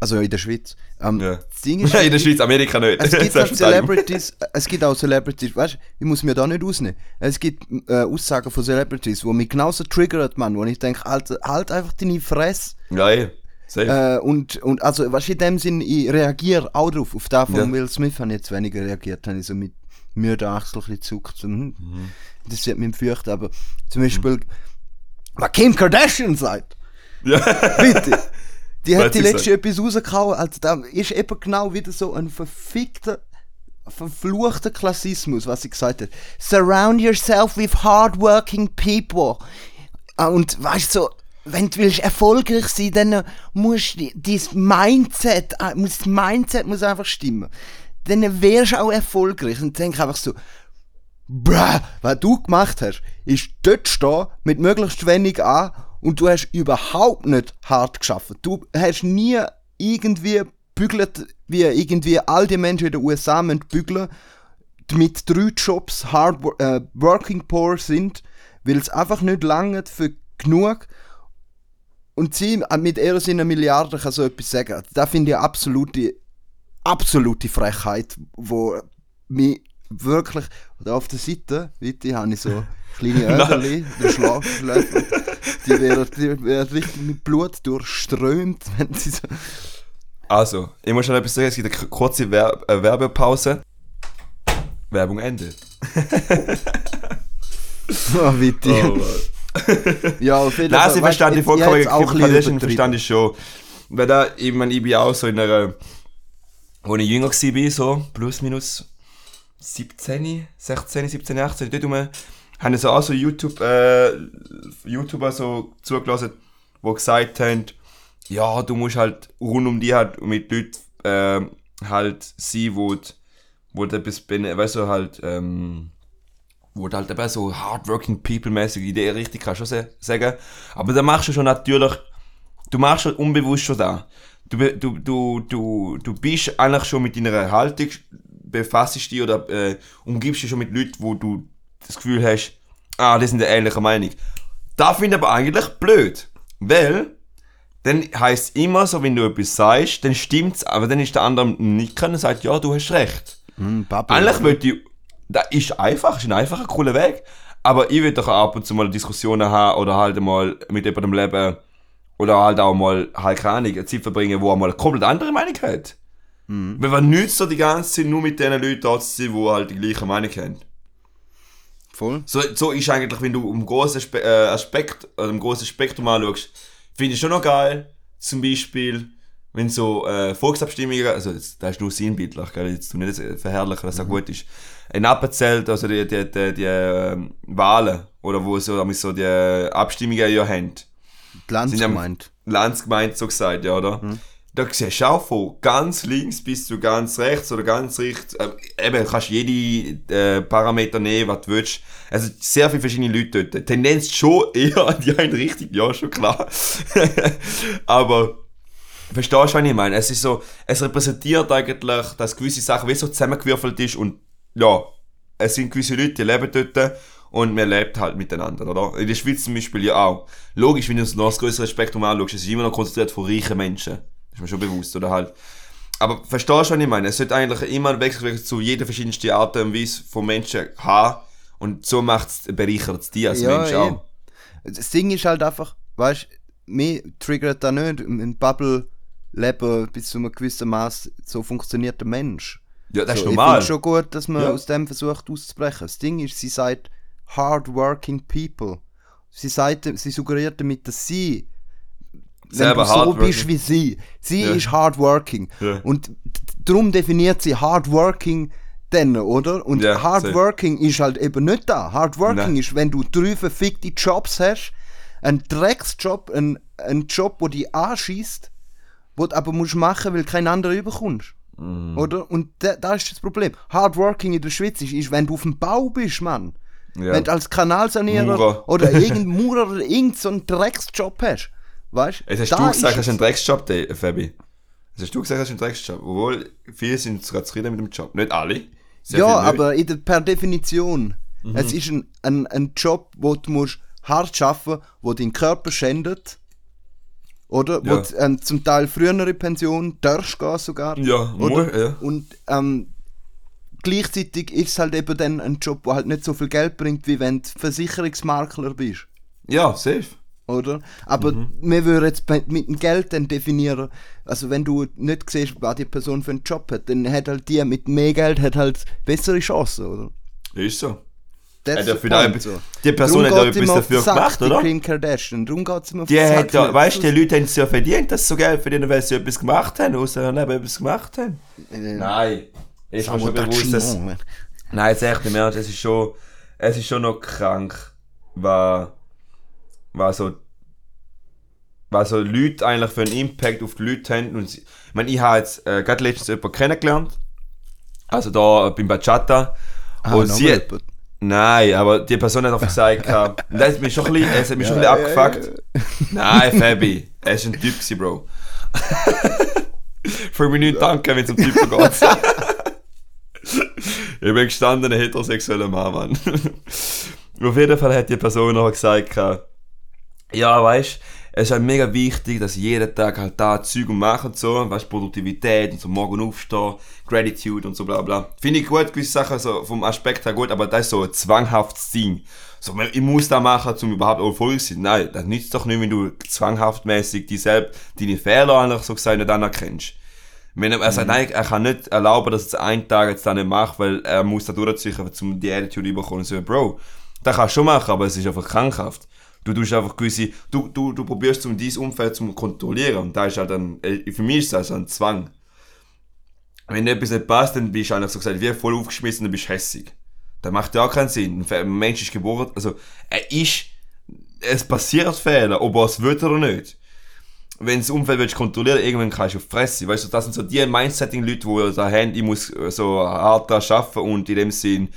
B: also in der Schweiz, ähm,
A: Ja.
B: das Ding ist, [LAUGHS]
A: in der Schweiz, Amerika nicht.
B: es gibt [LAUGHS] halt
A: Selbstverteidigung.
B: Celebrities, es gibt auch Celebrities, weißt du, ich muss mir da nicht ausnehmen. Es gibt äh, Aussagen von Celebrities, die mich genauso triggert, man, wo ich denke, Alter, halt einfach deine Fresse.
A: Ja, eh. Safe.
B: Äh, und, und also, du, in dem Sinn, ich reagiere auch drauf. Auf den von
A: Ja.
B: Will Smith habe ich jetzt weniger reagiert, habe ich so mit müde Achsel ein bisschen zuckt. Hm,
A: Mhm.
B: Das wird mich fürchten, aber zum Beispiel, was Kim Kardashian sagt.
A: ja.
B: Bitte. Die
A: Was [LAUGHS]
B: hat die letzte etwas rausgehauen, also da ist eben genau wieder so ein verfickter, verfluchter Klassismus, was sie gesagt hat. Surround yourself with hardworking people. Ah, Und weißt du, so, wenn du willst erfolgreich sein, dann musst du dein Mindset, äh, das Mindset muss einfach stimmen. Dann wärst du auch erfolgreich. Und denk einfach so, bruh, was du gemacht hast, ist dort stehen, mit möglichst wenig an und du hast überhaupt nicht hart geschafft. Du hast nie irgendwie bügelt, wie irgendwie all die Menschen in den USA bügeln, mit drei Jobs hard äh, working poor sind, weil es einfach nicht lange für genug und sie äh, mit ihrer seiner Milliarden kann so etwas sagen. Das finde ich eine absolute, absolute Frechheit, wo mich wirklich, oder auf der Seite, weiter habe ich so kleine [LAUGHS] Öderli, der Schlafschläfer, die werden, die werden richtig mit Blut durchströmt, [LAUGHS] wenn sie so...
A: Also, ich muss schon etwas sagen, es gibt eine kurze Wer äh, Werbepause. Werbung Ende. [LAUGHS]
B: Oh, bitte. [LAUGHS] Ja, auf jeden
A: Nein, sie die
B: jetzt-
A: vollkommen,
B: übertrieben.
A: verstand ich schon. Weil da, ich meine, ich bin auch so in einer, wo ich jünger war, so, plus minus 17, 16, 17, 18, dort rum, haben so auch so YouTube, äh, YouTuber so zugelassen, die gesagt haben, ja, du musst halt rund um die halt mit Leuten, äh, halt sein, wo, d- wo du etwas, weißt du, halt, ähm, wo du halt eben so hardworking people-mäßig Idee richtig kannst du schon sagen. Aber da machst du schon natürlich, du machst schon unbewusst schon da. Du, du, du, du, du bist eigentlich schon mit deiner Haltung, befasst dich oder äh, umgibst dich schon mit Leuten, wo du das Gefühl hast, ah, die sind der ähnlichen Meinung. Da finde ich aber eigentlich blöd. Weil, dann heisst immer so, wenn du etwas sagst, dann stimmt's, aber dann ist der andere nicht kann und sagt, ja, du hast recht.
B: Bubble.
A: Eigentlich würde ich, das ist einfach, ist ein einfacher, cooler Weg. Aber ich will doch ab und zu mal Diskussionen haben oder halt mal mit jemandem leben oder halt auch mal, halt keine Ahnung, eine Zeit verbringen, wo er mal eine komplett andere Meinung hat. Weil man nützt so die ganze Zeit nur mit den Leuten da zu sein, die halt die gleiche Meinung haben.
B: Voll.
A: So, so ist eigentlich, wenn du um großen Spe äh, Aspekt, oder im großen Spektrum anschaust, finde ich schon noch geil, zum Beispiel, wenn so äh, Volksabstimmungen, also das, das ist nur sinnbildlich, gell, jetzt tu nicht das verherrlichen, dass das
B: Mhm.
A: gut ist, ein Appenzelt, also die, die, die, die ähm, Wahlen, oder wo so, damit so die Abstimmungen ja haben,
B: Die Lanz
A: Sind ja-
B: gemeint.
A: Landsgemeinde so gesagt, ja, oder?
B: Mhm.
A: Da siehst du auch von ganz links bis zu ganz rechts oder ganz rechts. Äh, eben, du kannst jede äh, Parameter nehmen, was du willst. Also sehr viele verschiedene Leute dort. Tendenz schon [LAUGHS] eher in die eine Richtung, ja, schon klar. [LAUGHS] Aber verstehst du, was ich meine? Es ist so, es repräsentiert eigentlich, dass gewisse Sachen wie so zusammengewürfelt ist und ja, es sind gewisse Leute, die leben dort und man lebt halt miteinander, oder? In der Schweiz zum Beispiel ja auch. Logisch, wenn du noch das größere Spektrum anschaust, es ist immer noch konzentriert von reichen Menschen. Das ist mir schon bewusst, oder halt. Aber verstehst du, was ich meine? Es sollte eigentlich immer einen Wechsel zu jeder verschiedensten Art und Weise von Menschen haben und so macht es bereichert es dich als Mensch
B: eh.
A: auch.
B: Das Ding ist halt einfach, weißt du, mich triggert da nicht. Im Bubble-Leben bis zu einem gewissen Maß, so funktioniert der Mensch.
A: Ja, das ist
B: so, Ich
A: normal.
B: finde schon gut, dass man
A: Ja.
B: aus dem versucht auszubrechen. Das Ding ist, sie sagt hardworking people. Sie, sagt, sie suggeriert damit, dass sie wenn du so bist wie sie. Sie
A: Ja.
B: ist hardworking.
A: Ja.
B: Und darum definiert sie hardworking dann, oder? Und
A: Ja,
B: hardworking ist halt eben nicht da. Hardworking ist, wenn du drei verfickte Jobs hast, einen Drecksjob, einen, einen Job, der dich anschießt, wo du aber musst machen, weil kein anderer überkommst.
A: Mhm.
B: Oder? Und da, da ist das Problem. Hardworking in der Schweiz ist, ist wenn du auf dem Bau bist, Mann.
A: Ja.
B: Wenn du als Kanalsanierer
A: Maurer.
B: oder [LAUGHS] irgendein Maurer oder irgendeinen so einen Drecksjob hast. Weißt
A: Jetzt hast
B: da
A: du gesagt,
B: ist
A: hast du einen Drecksjob, der- Fabi. Jetzt hast du gesagt, hast du einen Drecksjob. Obwohl, viele sind sogar zufrieden mit dem Job. Nicht alle. Sehr
B: Ja, aber der, per Definition.
A: Mhm.
B: Es ist ein, ein, ein Job, wo du musst hart arbeiten wo deinen Körper schändet. Oder? Wo
A: Ja.
B: du ähm, zum Teil frühere Pension darfst gehen sogar.
A: Ja,
B: oder?
A: muss, ja.
B: Und ähm, gleichzeitig ist es halt eben dann ein Job, der halt nicht so viel Geld bringt, wie wenn du Versicherungsmakler bist.
A: Ja, safe.
B: Oder? Aber
A: Mhm.
B: wir würden jetzt mit dem Geld dann definieren, also wenn du nicht siehst, was die Person für einen Job hat, dann hat halt die mit mehr Geld hat halt bessere Chancen, oder?
A: Ist so.
B: That's
A: Hat ja
B: the
A: für da-
B: point, so.
A: die Person hat
B: ihm
A: etwas dafür
B: Sack,
A: gemacht,
B: die
A: oder?
B: Kim Kardashian, darum geht es ihm auf
A: Die,
B: den Sack.
A: hat ja,
B: nicht
A: weißt du, die Leute haben es ja verdient, dass sie so Geld verdienen, weil sie etwas gemacht haben, aus ihrem Leben etwas gemacht haben.
B: Äh,
A: Nein. Ist mir schon bewusst, dass. Nein, jetzt echt im Ernst, es ist schon, es ist schon noch krank, was, was so, was so Leute eigentlich für einen Impact auf die Leute haben. Und sie, ich meine, ich habe jetzt äh, gerade letztens jemanden kennengelernt, also da beim Bachata,
B: Ah,
A: und sie,
B: jemand.
A: Nein, aber die Person hat einfach gesagt, gehabt- [LAUGHS] das hat mich schon ein bisschen, es hat mich schon ein bisschen
B: Ja, ja,
A: abgefuckt. Nein, Fabi, er ist ein Typ gewesen, Bro. [LAUGHS] Für mich nicht danken, wenn es um Typen geht. [LAUGHS] ich bin gestandener heterosexueller Mann, Mann. Auf jeden Fall hat die Person noch gesagt, gehabt, ja, weißt es ist halt mega wichtig, dass jeden Tag halt da Zeug und machen und so, weißt Produktivität und so morgen aufstehen, Gratitude und so bla bla. Finde ich gut, gewisse Sachen so vom Aspekt her gut, aber das ist so ein zwanghaftes Ding. So, ich muss das machen, um überhaupt erfolgreich zu sein. Nein, das nützt doch nicht, wenn du zwanghaft mäßig die selbst, deine Fehler eigentlich so gesagt nicht anerkennst. Wenn er, er sagt, nein, er kann nicht erlauben, dass er einen Tag jetzt das nicht macht, weil er muss da durchziehen, um die Attitude zu bekommen. Und so, Bro, das kannst du schon machen, aber es ist einfach krankhaft. Du tust einfach gewisse, du, du, du probierst um dein Umfeld zu kontrollieren und da ist halt dann, äh, für mich ist das ein Zwang. Wenn etwas nicht passt, dann bist du eigentlich so gesagt, wie voll aufgeschmissen und bist hässig. Das macht ja auch keinen Sinn. Ein Mensch ist geboren, also, er ist, es passiert Fehler, ob er es will oder nicht wenn das Umfeld willst kontrollieren irgendwann kannst du auf Fresse. Weißt du, das sind so die Mindsetting-Leute, die da haben, ich muss äh, so hart daran arbeiten und in dem Sinn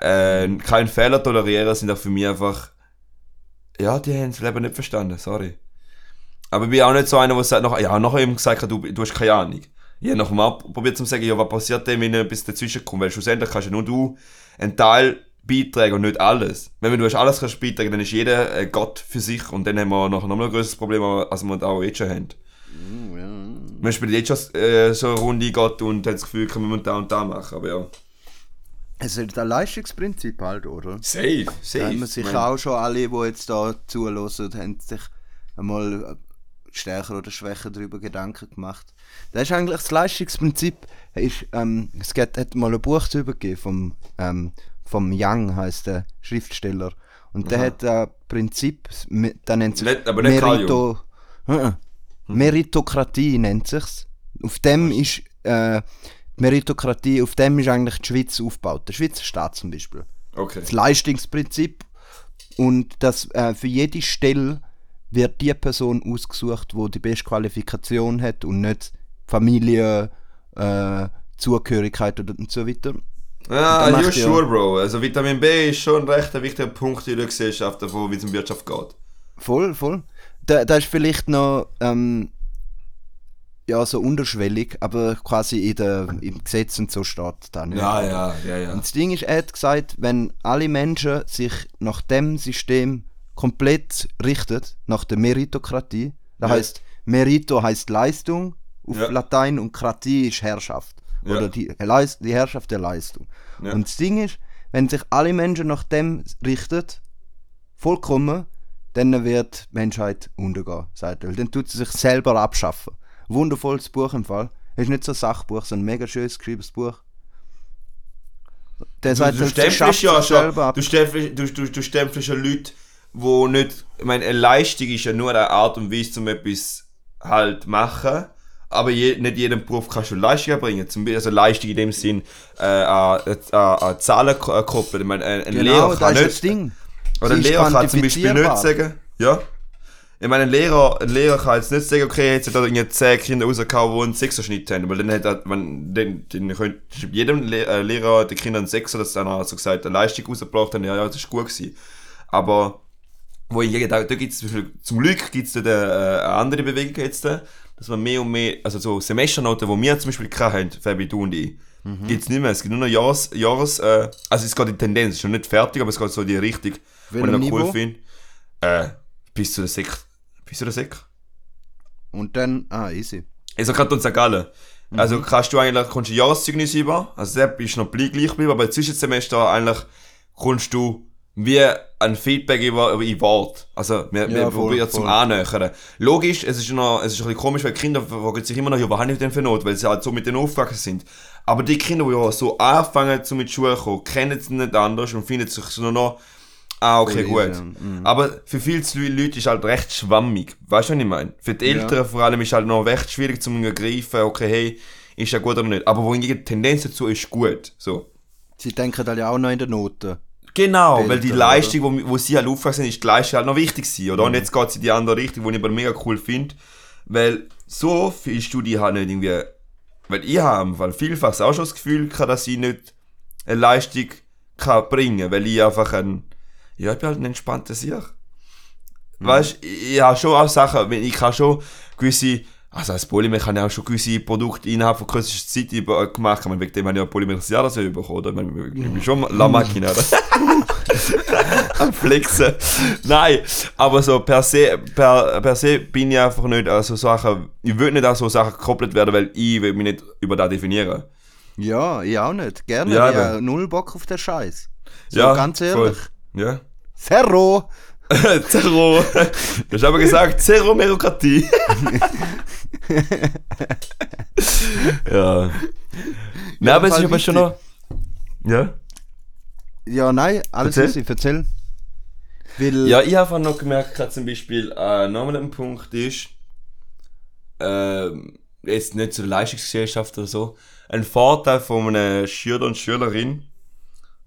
A: äh, keinen Fehler tolerieren, sind auch für mich einfach, ja, die haben das Leben nicht verstanden, sorry. Aber ich bin auch nicht so einer, der sagt, noch, ja, nachher eben gesagt hat, du, du hast keine Ahnung. Ich habe noch mal probiert zu sagen, ja, was passiert denn, wenn etwas dazwischen kommt? Weil schlussendlich kannst ja nur du einen Teil beitragen und nicht alles. Wenn du hast alles kannst beitragen, dann ist jeder ein Gott für sich und dann haben wir noch, noch mal ein größeres Problem, als wir auch jetzt schon haben. Man spielt jetzt schon äh, so eine Runde Gott und hat das Gefühl, können wir da und da machen, aber ja.
B: Es ist ein Leistungsprinzip halt, oder?
A: Safe,
B: Da
A: safe.
B: haben wir sich auch schon alle, die jetzt da zuhören, haben sich einmal stärker oder schwächer darüber Gedanken gemacht. Das ist eigentlich das Leistungsprinzip. Ist, ähm, es gibt, hat mal ein Buch zu übergeben vom, ähm, vom Young, heißt der Schriftsteller. Und der
A: Aha.
B: hat ein Prinzip, der nennt sich
A: Nicht- aber nicht
B: Merito, Äh, äh. Meritokratie nennt sich's. Auf dem ist äh, Meritokratie, auf dem ist eigentlich die Schweiz aufgebaut. Der Schweizer Staat zum Beispiel
A: Okay.
B: das Leistungsprinzip und dass äh, für jede Stelle wird die Person ausgesucht, wo die beste Qualifikation hat und nicht Familie, äh, Zugehörigkeit oder und so weiter.
A: Ah, you
B: ja-
A: sure, Bro. Also Vitamin B ist schon ein recht ein wichtiger Punkt in der Gesellschaft, davon, wie es um Wirtschaft geht.
B: Voll, voll. Da, da ist vielleicht noch ähm, ja so unterschwellig, aber quasi in der, im Gesetz und so steht da nicht.
A: Ja, ja, ja, ja.
B: Und das Ding ist, er hat gesagt, wenn alle Menschen sich nach dem System komplett richten, nach der Meritokratie, das
A: Ja.
B: heißt, Merito heißt Leistung auf
A: Ja.
B: Latein und Kratie ist Herrschaft.
A: Ja.
B: Oder die, Leis- die Herrschaft der Leistung.
A: Ja.
B: Und das Ding ist, wenn sich alle Menschen nach dem richten, vollkommen, dann wird die Menschheit untergehen, sagt er. Dann tut sie sich selber abschaffen. Wundervolles Buch im Fall. Es ist nicht so ein Sachbuch, sondern ein mega schönes geschriebenes Buch. Der
A: Du,
B: sagt,
A: du stempelst ja schon, du stempelst, du, du, du stempelst ja Leute, wo nicht, ich meine, eine Leistung ist ja nur eine Art und Weise, um etwas halt machen, aber je, nicht jedem Beruf kannst du Leistung erbringen. Zum Beispiel, also Leistung in dem Sinn, äh, an, an, an Zahlen ko- koppeln. Ich meine, ein, ein
B: Genau,
A: Lehrer
B: das
A: kann
B: ist
A: nicht,
B: das Ding.
A: oder ein Lehrer kann zum Beispiel nicht sagen, ja. Ich meine, ein Lehrer, ein Lehrer kann jetzt nicht sagen, okay, jetzt hat er irgendwie 10 Kinder rausgehauen, die einen Sechserschnitt haben, weil dann hat er, wenn, dann, dann könnte jedem äh, Lehrer den Kindern einen Sechser, dass dann also gesagt, eine Leistung rausgebracht haben, ja, ja, das ist gut gewesen. Aber, wo ich da, da gibt's zum Glück gibt's da äh, eine andere Bewegung jetzt, dass man mehr und mehr, also so Semesternoten, die wir zum Beispiel haben, Fabi, du und ich, gibt's nicht mehr. Es gibt nur noch Jahres, Jahres äh, also es geht in Tendenz, es ist noch nicht fertig, aber es geht so in die Richtung, wo ich noch cool finde. Äh, bis zu der Sek. Bis zu der Sek.
B: Und dann, ah, easy.
A: Also Kanton St. Gallen.
B: Mhm.
A: Also kannst du eigentlich, kommst du ein Jahreszeugnis über, also der ist noch gleich gleich geblieben, aber im Zwischensemester eigentlich kommst du wie ein Feedback über, über in Wort. Also, wir,
B: Ja,
A: wir probieren zum. Annähern. Logisch, es ist noch, es ist ein bisschen komisch, weil Kinder fragen sich immer noch, ja, was habe ich denn für Not, weil sie halt so mit denen aufgewachsen sind. Aber die Kinder, die ja so anfangen, zu mit Schule zu kommen, kennen es nicht anders und finden sich so noch, ah, okay, gut.
B: ja. Mhm.
A: Aber für viele Leute ist halt recht schwammig. Weißt du, was ich meine? Für die
B: Ja.
A: Eltern vor allem ist halt noch recht schwierig zu greifen, okay, hey, ist ja gut oder nicht. Aber wohingegen die Tendenz dazu ist gut. So.
B: Sie denken halt ja auch noch in den Noten.
A: Genau,
B: die
A: weil die Leistung, wo, wo sie halt aufgewachsen sind, ist die Leistung halt noch wichtig gewesen, oder? Und
B: Mhm.
A: jetzt geht sie in die andere Richtung, wo ich aber mega cool finde, weil so du dich halt nicht irgendwie, weil ich habe weil vielfach auch schon das Gefühl gehabt, dass ich nicht eine Leistung kann bringen, weil ich einfach ein, ja, ich bin halt ein entspannter Sieg.
B: Mhm.
A: Weißt, ich, ich habe schon auch Sachen, ich kann schon gewisse, also als Polymer kann ich auch schon gewisse Produkte innerhalb von kürzester Zeit über- gemacht, ich meine, wegen dem habe ich ja Polymerisierung so bekommen, oder? Ich, meine, ich bin schon La Machina, oder? [LAUGHS] Am Flexen. Nein, aber so per se, per, per se bin ich einfach nicht an so Sachen, ich will nicht an so Sachen gekoppelt werden, weil ich will mich nicht über das definieren.
B: Ja, ich auch nicht. Gerne.
A: Ja,
B: ich habe null Bock auf den Scheiß. So,
A: ja,
B: ganz
A: voll. Ja.
B: Zero! [LAUGHS]
A: Zero. Du hast aber gesagt, Zero Merokratie. [LAUGHS] ja. Nein, aber es ist aber schon noch. Ja?
B: Ja, nein, alles easy, erzähl. Weil,
A: Ja, ich habe einfach noch gemerkt, zum Beispiel, äh, nochmal ein Punkt ist, ähm, jetzt nicht zur Leistungsgesellschaft oder so, ein Vorteil von einer Schüler und Schülerin.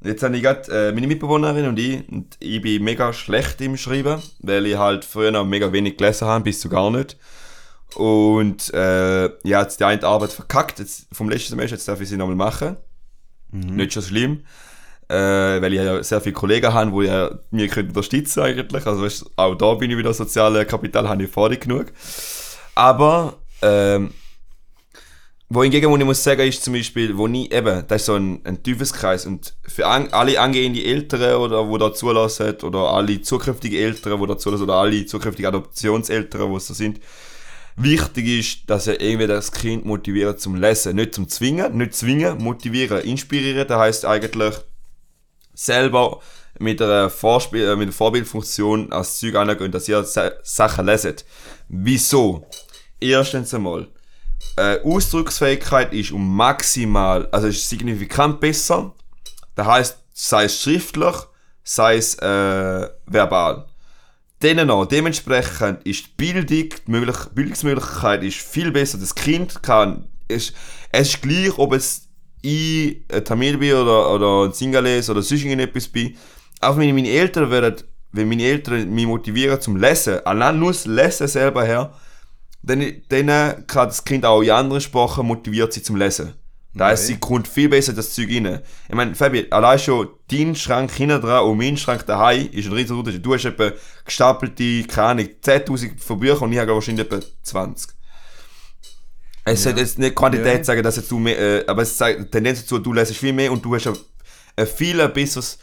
A: Jetzt habe ich gerade äh, meine Mitbewohnerin und ich, und ich bin mega schlecht im Schreiben, weil ich halt früher noch mega wenig gelesen habe, bis zu gar nicht. Und äh, ich habe jetzt die eine Arbeit verkackt, jetzt, vom letzten Semester, jetzt darf ich sie nochmal machen. Nicht schon schlimm. Äh, weil ich ja sehr viele Kollegen habe, die ja mir können unterstützen eigentlich. Also weißt, auch da bin ich wieder soziale Kapital, habe ich vorher genug. Aber ähm, wo hingegen, wo ich muss sagen, ist zum Beispiel, wo ich eben, das ist so ein, ein Teufelskreis und für an, alle angehende Eltern oder wo da zulassen oder alle zukünftigen Eltern, wo da zulassen oder alle zukünftigen Adoptionseltern, wo so sind, wichtig ist, dass er irgendwie das Kind motiviert zum Lesen, nicht zum Zwingen, nicht zwingen, motivieren, inspirieren, das heißt eigentlich selber mit einer, Vorspiel äh, mit einer Vorbildfunktion als Zeug angehen, dass ihr Sa Sachen leset. Wieso? Erstens einmal, äh, Ausdrucksfähigkeit ist um maximal, also ist signifikant besser. Das heißt, sei es schriftlich, sei es äh, verbal. Dann noch, dementsprechend ist die Bildung, die möglich, Bildungsmöglichkeit ist viel besser. Das Kind kann, ist, es ist gleich, ob es ich ein Tamil bin oder, oder ein Singales oder sonst irgendetwas bin. Auch wenn meine Eltern werden, wenn meine Eltern mich motivieren zum Lesen, allein nur das Lesen selber her, dann, dann kann das Kind auch in anderen Sprachen motiviert sie zum Lesen. Da heißt, sie kommt viel besser das Zeug rein. Ich meine, Fabi, allein schon dein Schrank hinten dran und mein Schrank daheim ist ein riesiger Unterschied. Du hast etwa gestapelte, keine Ahnung, 10.000 von Büchern und ich habe wahrscheinlich etwa 20. Es sollte jetzt nicht Quantität
B: Ja.
A: sagen, dass jetzt du mehr, äh, aber es zeigt die Tendenz dazu, du lässt viel mehr und du hast ein, ein viel besseres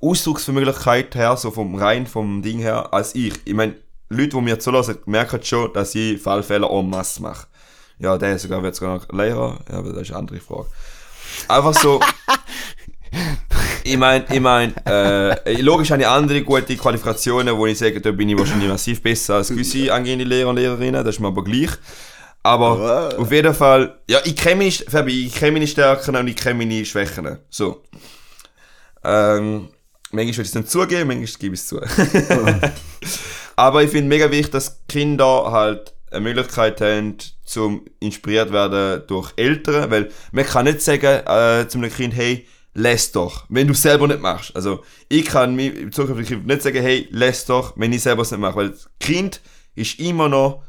A: Ausdrucksmöglichkeit her, so vom rein vom Ding her, als ich. Ich meine, Leute, die mir zulassen, merken schon, dass ich Fallfehler en masse mache. Ja, der sogar wird sogar noch Lehrer, ja, aber das ist eine andere Frage. Einfach so. [LAUGHS] ich meine, ich meine, äh, logisch habe ich andere gute Qualifikationen, wo ich sage, da bin ich wahrscheinlich massiv besser als gewisse angehende Lehrer und Lehrerinnen, das ist mir aber gleich. Aber auf jeden Fall, ja, ich kenne meine, Fabi, ich kenne meine Stärken und ich kenne meine Schwächen. So. Ähm, manchmal will ich es nicht zugeben, manchmal gebe ich es zu. [LAUGHS] Aber ich finde mega wichtig, dass Kinder halt eine Möglichkeit haben, zum inspiriert werden durch Eltern, weil man kann nicht sagen äh, zu einem Kind, hey, lässt doch, wenn du selber nicht machst. Also ich kann mir zukünftig Kind nicht sagen, hey, lässt doch, wenn ich selber es nicht mache, weil das Kind ist immer noch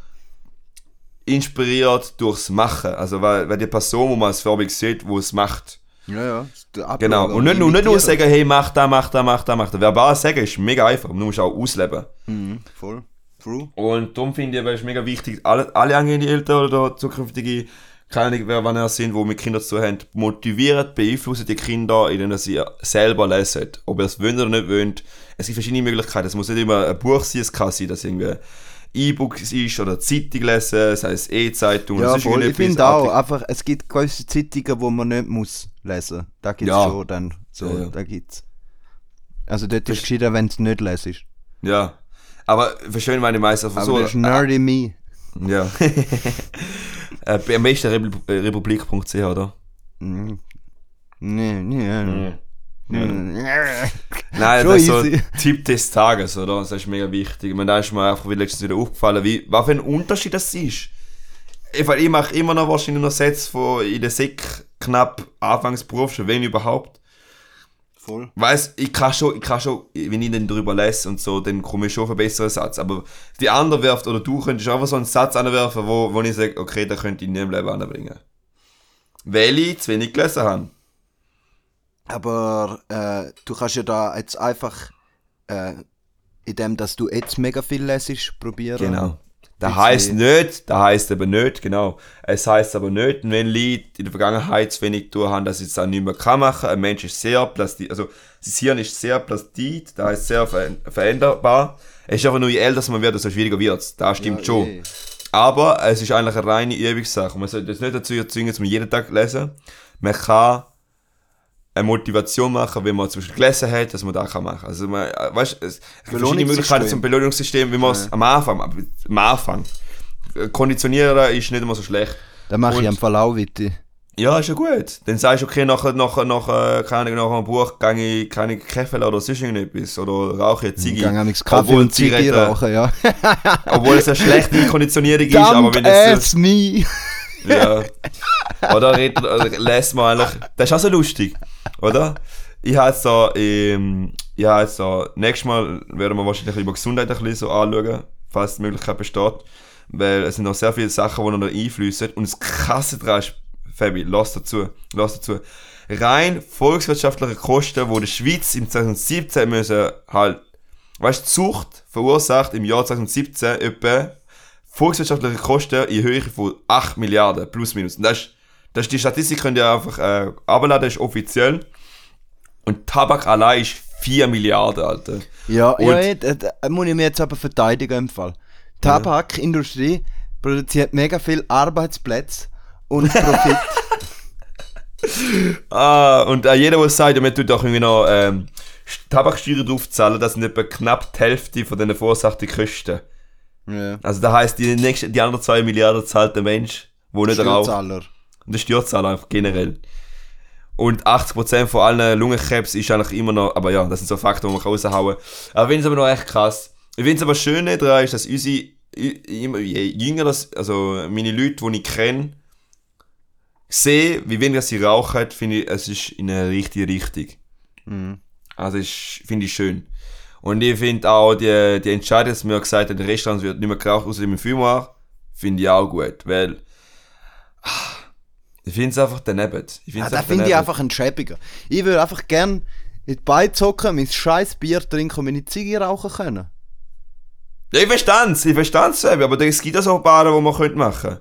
A: inspiriert durchs Machen. Also weil, weil die Person, wo man als Vorbild sieht, wo es macht.
B: Ja, ja. Ablauf
A: Genau. Und nicht, nur- nicht nur sagen, hey, mach da, mach da, mach da, mach da. Verbal sagen ist mega einfach, du musst auch ausleben.
B: Mhm, voll. True.
A: Und darum finde ich, es ist mega wichtig, alle, alle angehende Eltern oder zukünftige, keine Ahnung, wer wann er sind, die mit Kindern zu tun haben, motiviert, beeinflussen die Kinder, indem sie selber lesen. Ob ihr es wollt oder nicht wollt. Es gibt verschiedene Möglichkeiten. Es muss nicht immer ein Buch sein, es kann sein, dass irgendwie E-Book ist oder Zeitung lesen, sei es E-Zeitung
B: Ja,
A: sonst
B: voll. Ich finde auch, einfach, es gibt gewisse Zeitungen, wo man nicht muss lesen. Da gibt's
A: Ja.
B: schon dann. So,
A: Ja, ja.
B: da gibt's. Also dort ist es gescheiter, wenn du nicht lesest.
A: Ja. Aber verstehen meine Meister
B: Aber
A: so.
B: das ist nerdy me.
A: Ja. [LAUGHS] äh, am besten äh, republik.ch, oder?
B: Mhm. Nee, nee. nee.
A: Nein,
B: Schon
A: das ist so
B: easy.
A: Tipp des Tages, oder? Das ist mega wichtig. Da ist mir einfach wie letztens wieder aufgefallen, wie, was für ein Unterschied das ist. Ich, ich mache immer noch wahrscheinlich noch Sätze von in der Sek knapp Anfangsberuf, schon wenn überhaupt.
B: Voll.
A: Weißt, ich kann schon, ich kann schon, wenn ich dann drüber lese und so, dann komme ich schon auf einen besseren Satz. Aber die andere werft oder du könntest einfach so einen Satz anwerfen, wo, wo ich sage, okay, da könnte ich nie im Leben anbringen. Weil ich zu wenig gelesen habe.
B: Aber äh, du kannst ja da jetzt einfach, äh, indem dass du jetzt mega viel lesest, probieren.
A: Genau. Das
B: Bisschen-
A: heisst nicht, das heisst eben nicht, genau. Es heisst aber nicht, wenn Leute in der Vergangenheit zu wenig tun haben, dass sie es dann nicht mehr kann machen. Ein Mensch ist sehr plastik, also sein Hirn ist sehr plastik, das heisst sehr ver veränderbar. Es ist einfach nur, je älter man wird, desto schwieriger wird es. Das stimmt
B: Ja,
A: schon.
B: eh.
A: Aber es ist eigentlich eine reine Übungssache. Man sollte das nicht dazu erzwingen, dass man jeden Tag lesen. Man kann eine Motivation machen, wenn man zum Beispiel gelesen hat, dass man das kann machen. Also man, weißt, es es gibt verschiedene Möglichkeiten zum Belohnungssystem, wie man es
B: Ja.
A: am Anfang, am Anfang. Konditionieren ist nicht immer so schlecht.
B: Dann mache
A: Und-
B: ich am Fall auch weiter.
A: Ja, ist ja gut. Dann sagst du, okay, nach, nach, nach, äh, keine Ahnung, nach einem Buch gehe ich keine Kaffee oder sonst irgendetwas. Oder rauche ich
B: Ich
A: Ziggy.
B: gehe amigs Kaffee
A: Obwohl
B: und Ziege rauchen, ja. [LAUGHS]
A: Obwohl es eine schlechte Konditionierung ist, aber wenn es...
B: me!
A: Ja. Oder redet, oder lässt man eigentlich. Das ist auch so lustig, oder? Ich habe da, ähm, ich habe da, nächstes Mal werden wir wahrscheinlich über Gesundheit ein bisschen so anschauen, falls die Möglichkeit besteht. Weil es sind noch sehr viele Sachen, die noch einfließen. Und das Krasse daran ist, Fabi, lass dazu, lass dazu. Rein volkswirtschaftliche Kosten, die die Schweiz im 2017 müssen halt, weißt Zucht verursacht im Jahr 2017 etwa volkswirtschaftliche Kosten in Höhe von 8 Milliarden, plus minus. Und das ist, das ist die Statistik, könnt ihr einfach äh, abladen, das ist offiziell. Und Tabak allein ist 4 Milliarden, Alter.
B: Ja,
A: Und-
B: ja, da, da muss ich mir jetzt aber verteidigen im Fall. Die Tabakindustrie produziert mega viel Arbeitsplätze und Profit. [LAUGHS]
A: Ah, und äh, jeder, der sagt, man tut auch irgendwie noch ähm, Tabaksteuer draufzahlen, das sind etwa knapp die Hälfte von den verursachten Kosten.
B: ja.
A: Also das heisst, die, nächste, die anderen 2 Milliarden zahlt der Mensch, der nicht raucht. Und der Steuerzahler einfach generell. Und 80% von allen Lungenkrebs ist eigentlich immer noch, aber ja, das sind so Fakten, die man raushauen kann. Aber ich finde es aber noch echt krass. Ich finde es aber schön daran ist, dass unsere, immer, jünger das, also meine Leute, die ich kenne, sehe, wie weniger sie rauchen, finde ich, es ist in eine richtige Richtung.
B: Mhm.
A: Also finde ich schön. Und ich finde auch die, die Entscheidung, dass wir gesagt haben, in den Restaurants wird nicht mehr geraucht, außer im Fumoir, finde ich auch gut, weil ah, ich finde es einfach daneben. Ich
B: Ja,
A: find's
B: da
A: einfach
B: finde ich einfach ein schäbiger. Ich würde einfach gern in die Beine zocken, mein scheiß Bier trinken und meine Ziege rauchen können.
A: Ja, ich verstand's, ich verstand's, Sebi, aber es gibt ja so ein paar, die man könnte machen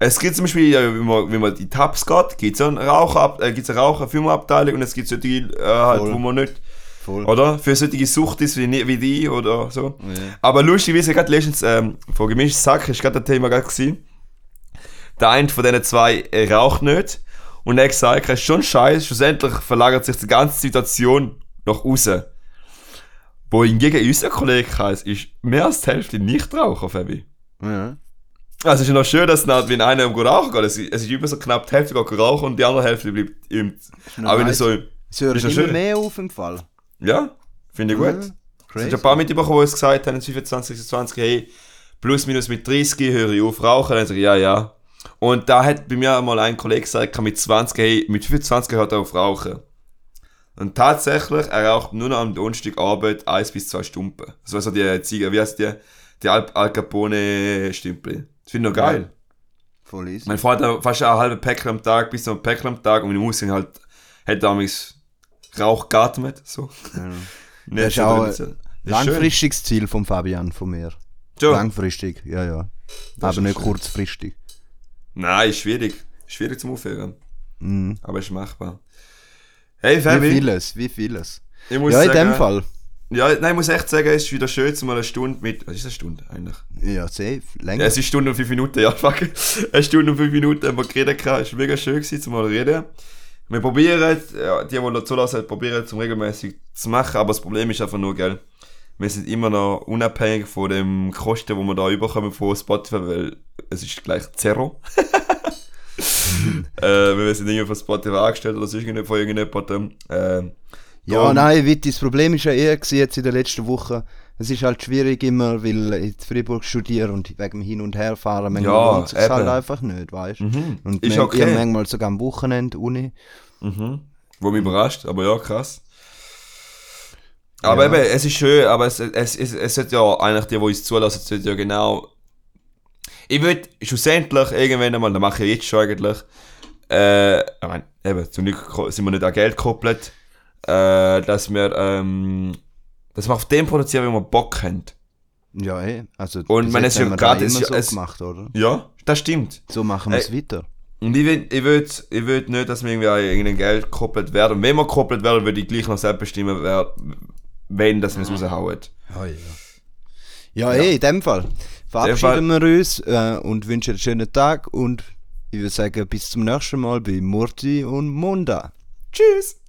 A: Es gibt zum Beispiel, ja, wenn man, wenn man in die Tabs geht, gibt es eine Raucher, äh, gibt's eine Raucher-Firmenabteilung und es gibt solche, äh, halt,
B: Voll.
A: wo man nicht,
B: Voll.
A: oder? Für solche Suchtis wie, ni- wie die oder so.
B: Ja.
A: Aber lustigerweise, gerade letztens, ähm, von gemischtes Sack, ist gerade ein Thema gerade gewesen. Der eine von diesen zwei äh, raucht nicht. Und er hat gesagt, es ist schon scheiße, schlussendlich verlagert sich die ganze Situation nach außen. Wo hingegen unser Kollegenkreis ist mehr als die Hälfte Nichtraucher, Fabi.
B: Ja.
A: Also es ist ja noch schön, dass dann, wenn einer am rauchen geht, es ist, es ist über so knapp die Hälfte geht rauchen und die andere Hälfte bleibt im... Aber wenn so...
B: Es hört immer
A: schön.
B: mehr auf im Fall.
A: Ja, finde ich gut.
B: Ja,
A: Es
B: Crazy.
A: sind ein paar mitbekommen, die uns gesagt haben, 25, 26, hey, plus minus mit 30 höre ich auf rauchen. Dann sage ich, ja, ja. Und da hat bei mir mal ein Kollege gesagt, mit 20, hey, mit 25 hört er auf rauchen. Und tatsächlich, er raucht nur noch am Donnerstag Arbeit 1 bis 2 Stunden. Das war so die Ziege, wie heißt die? Die Al, Al Capone Stümpel. Das finde ich noch geil.
B: Voll easy.
A: Mein Vater hat fast ein halbes Päckchen am Tag, bis zu einem Päckchen am Tag und meine Mutter halt, hat damals Rauch geatmet, so.
B: Ja. [LAUGHS]
A: Nicht
B: ist auch.
A: Das ist schön.
B: Langfristiges Ziel von Fabian, von mir.
A: Schon.
B: Langfristig, ja, ja.
A: Das
B: Aber nicht
A: schön.
B: kurzfristig.
A: Nein, ist schwierig. Schwierig zum Aufhören.
B: Mhm.
A: Aber ist machbar. Hey
B: Wie
A: Fabi,
B: vieles, wie vieles.
A: ich muss
B: Ja, in
A: sagen,
B: dem Fall.
A: Ja, nein, ich muss echt sagen, es ist wieder schön, mal eine Stunde mit. Was ist eine Stunde eigentlich?
B: Ja, safe. Länger.
A: Ja, es ist eine Stunde und fünf Minuten, ja, fuck. [LAUGHS] Eine Stunde und fünf Minuten haben wir geredet, es war mega schön gewesen, zum mal reden. Wir probieren, ja, die, die noch zulassen, probieren zum regelmäßig zu machen, aber das Problem ist einfach nur, gell, wir sind immer noch unabhängig von dem Kosten, wo wir da überkommen von Spotify, weil es ist gleich Zero. [LAUGHS] äh, wir sind irgendwie von Spotify angestellt oder sonst von irgendjemandem. Äh,
B: Ja, nein, Witt, das Problem ist ja eher jetzt in der letzten Woche. Es ist halt schwierig immer, weil ich in Freiburg studiere und wegen dem Hin- und Herfahren, manchmal
A: Ja,
B: lohnt sich's halt einfach nicht, weißt du?
A: Mhm.
B: Und
A: Ist
B: man-
A: okay.
B: manchmal sogar am Wochenende Uni.
A: Mhm. Wo mich überrascht, aber ja, krass. Aber
B: Ja.
A: eben, es ist schön, aber es, es, es, es sollte ja eigentlich die, die uns zulassen, sollte ja genau. Ich würde schlussendlich irgendwann einmal, das mache ich jetzt schon eigentlich, äh, ich meine, eben, zum Glück sind wir nicht an Geld gekoppelt, äh, dass wir, ähm, dass wir auf dem produzieren, wie wir Bock haben.
B: Ja, eh. Also,
A: Und man, ist ja gerade-
B: immer
A: ist
B: so
A: ja- es-
B: gemacht, oder?
A: Ja, das stimmt.
B: So machen wir es
A: Ey.
B: weiter.
A: Und ich will, ich will, ich will nicht, dass wir irgendwie an irgendein Geld gekoppelt werden. Und wenn wir gekoppelt werden, würde ich gleich noch selbst bestimmen, wer, wenn, dass wir es raushauen.
B: Ja, ja. Ja, eh, in dem Fall. Verabschieden wir uns äh, und wünschen einen schönen Tag und ich würde sagen, bis zum nächsten Mal bei Murti und Munda.
A: Tschüss!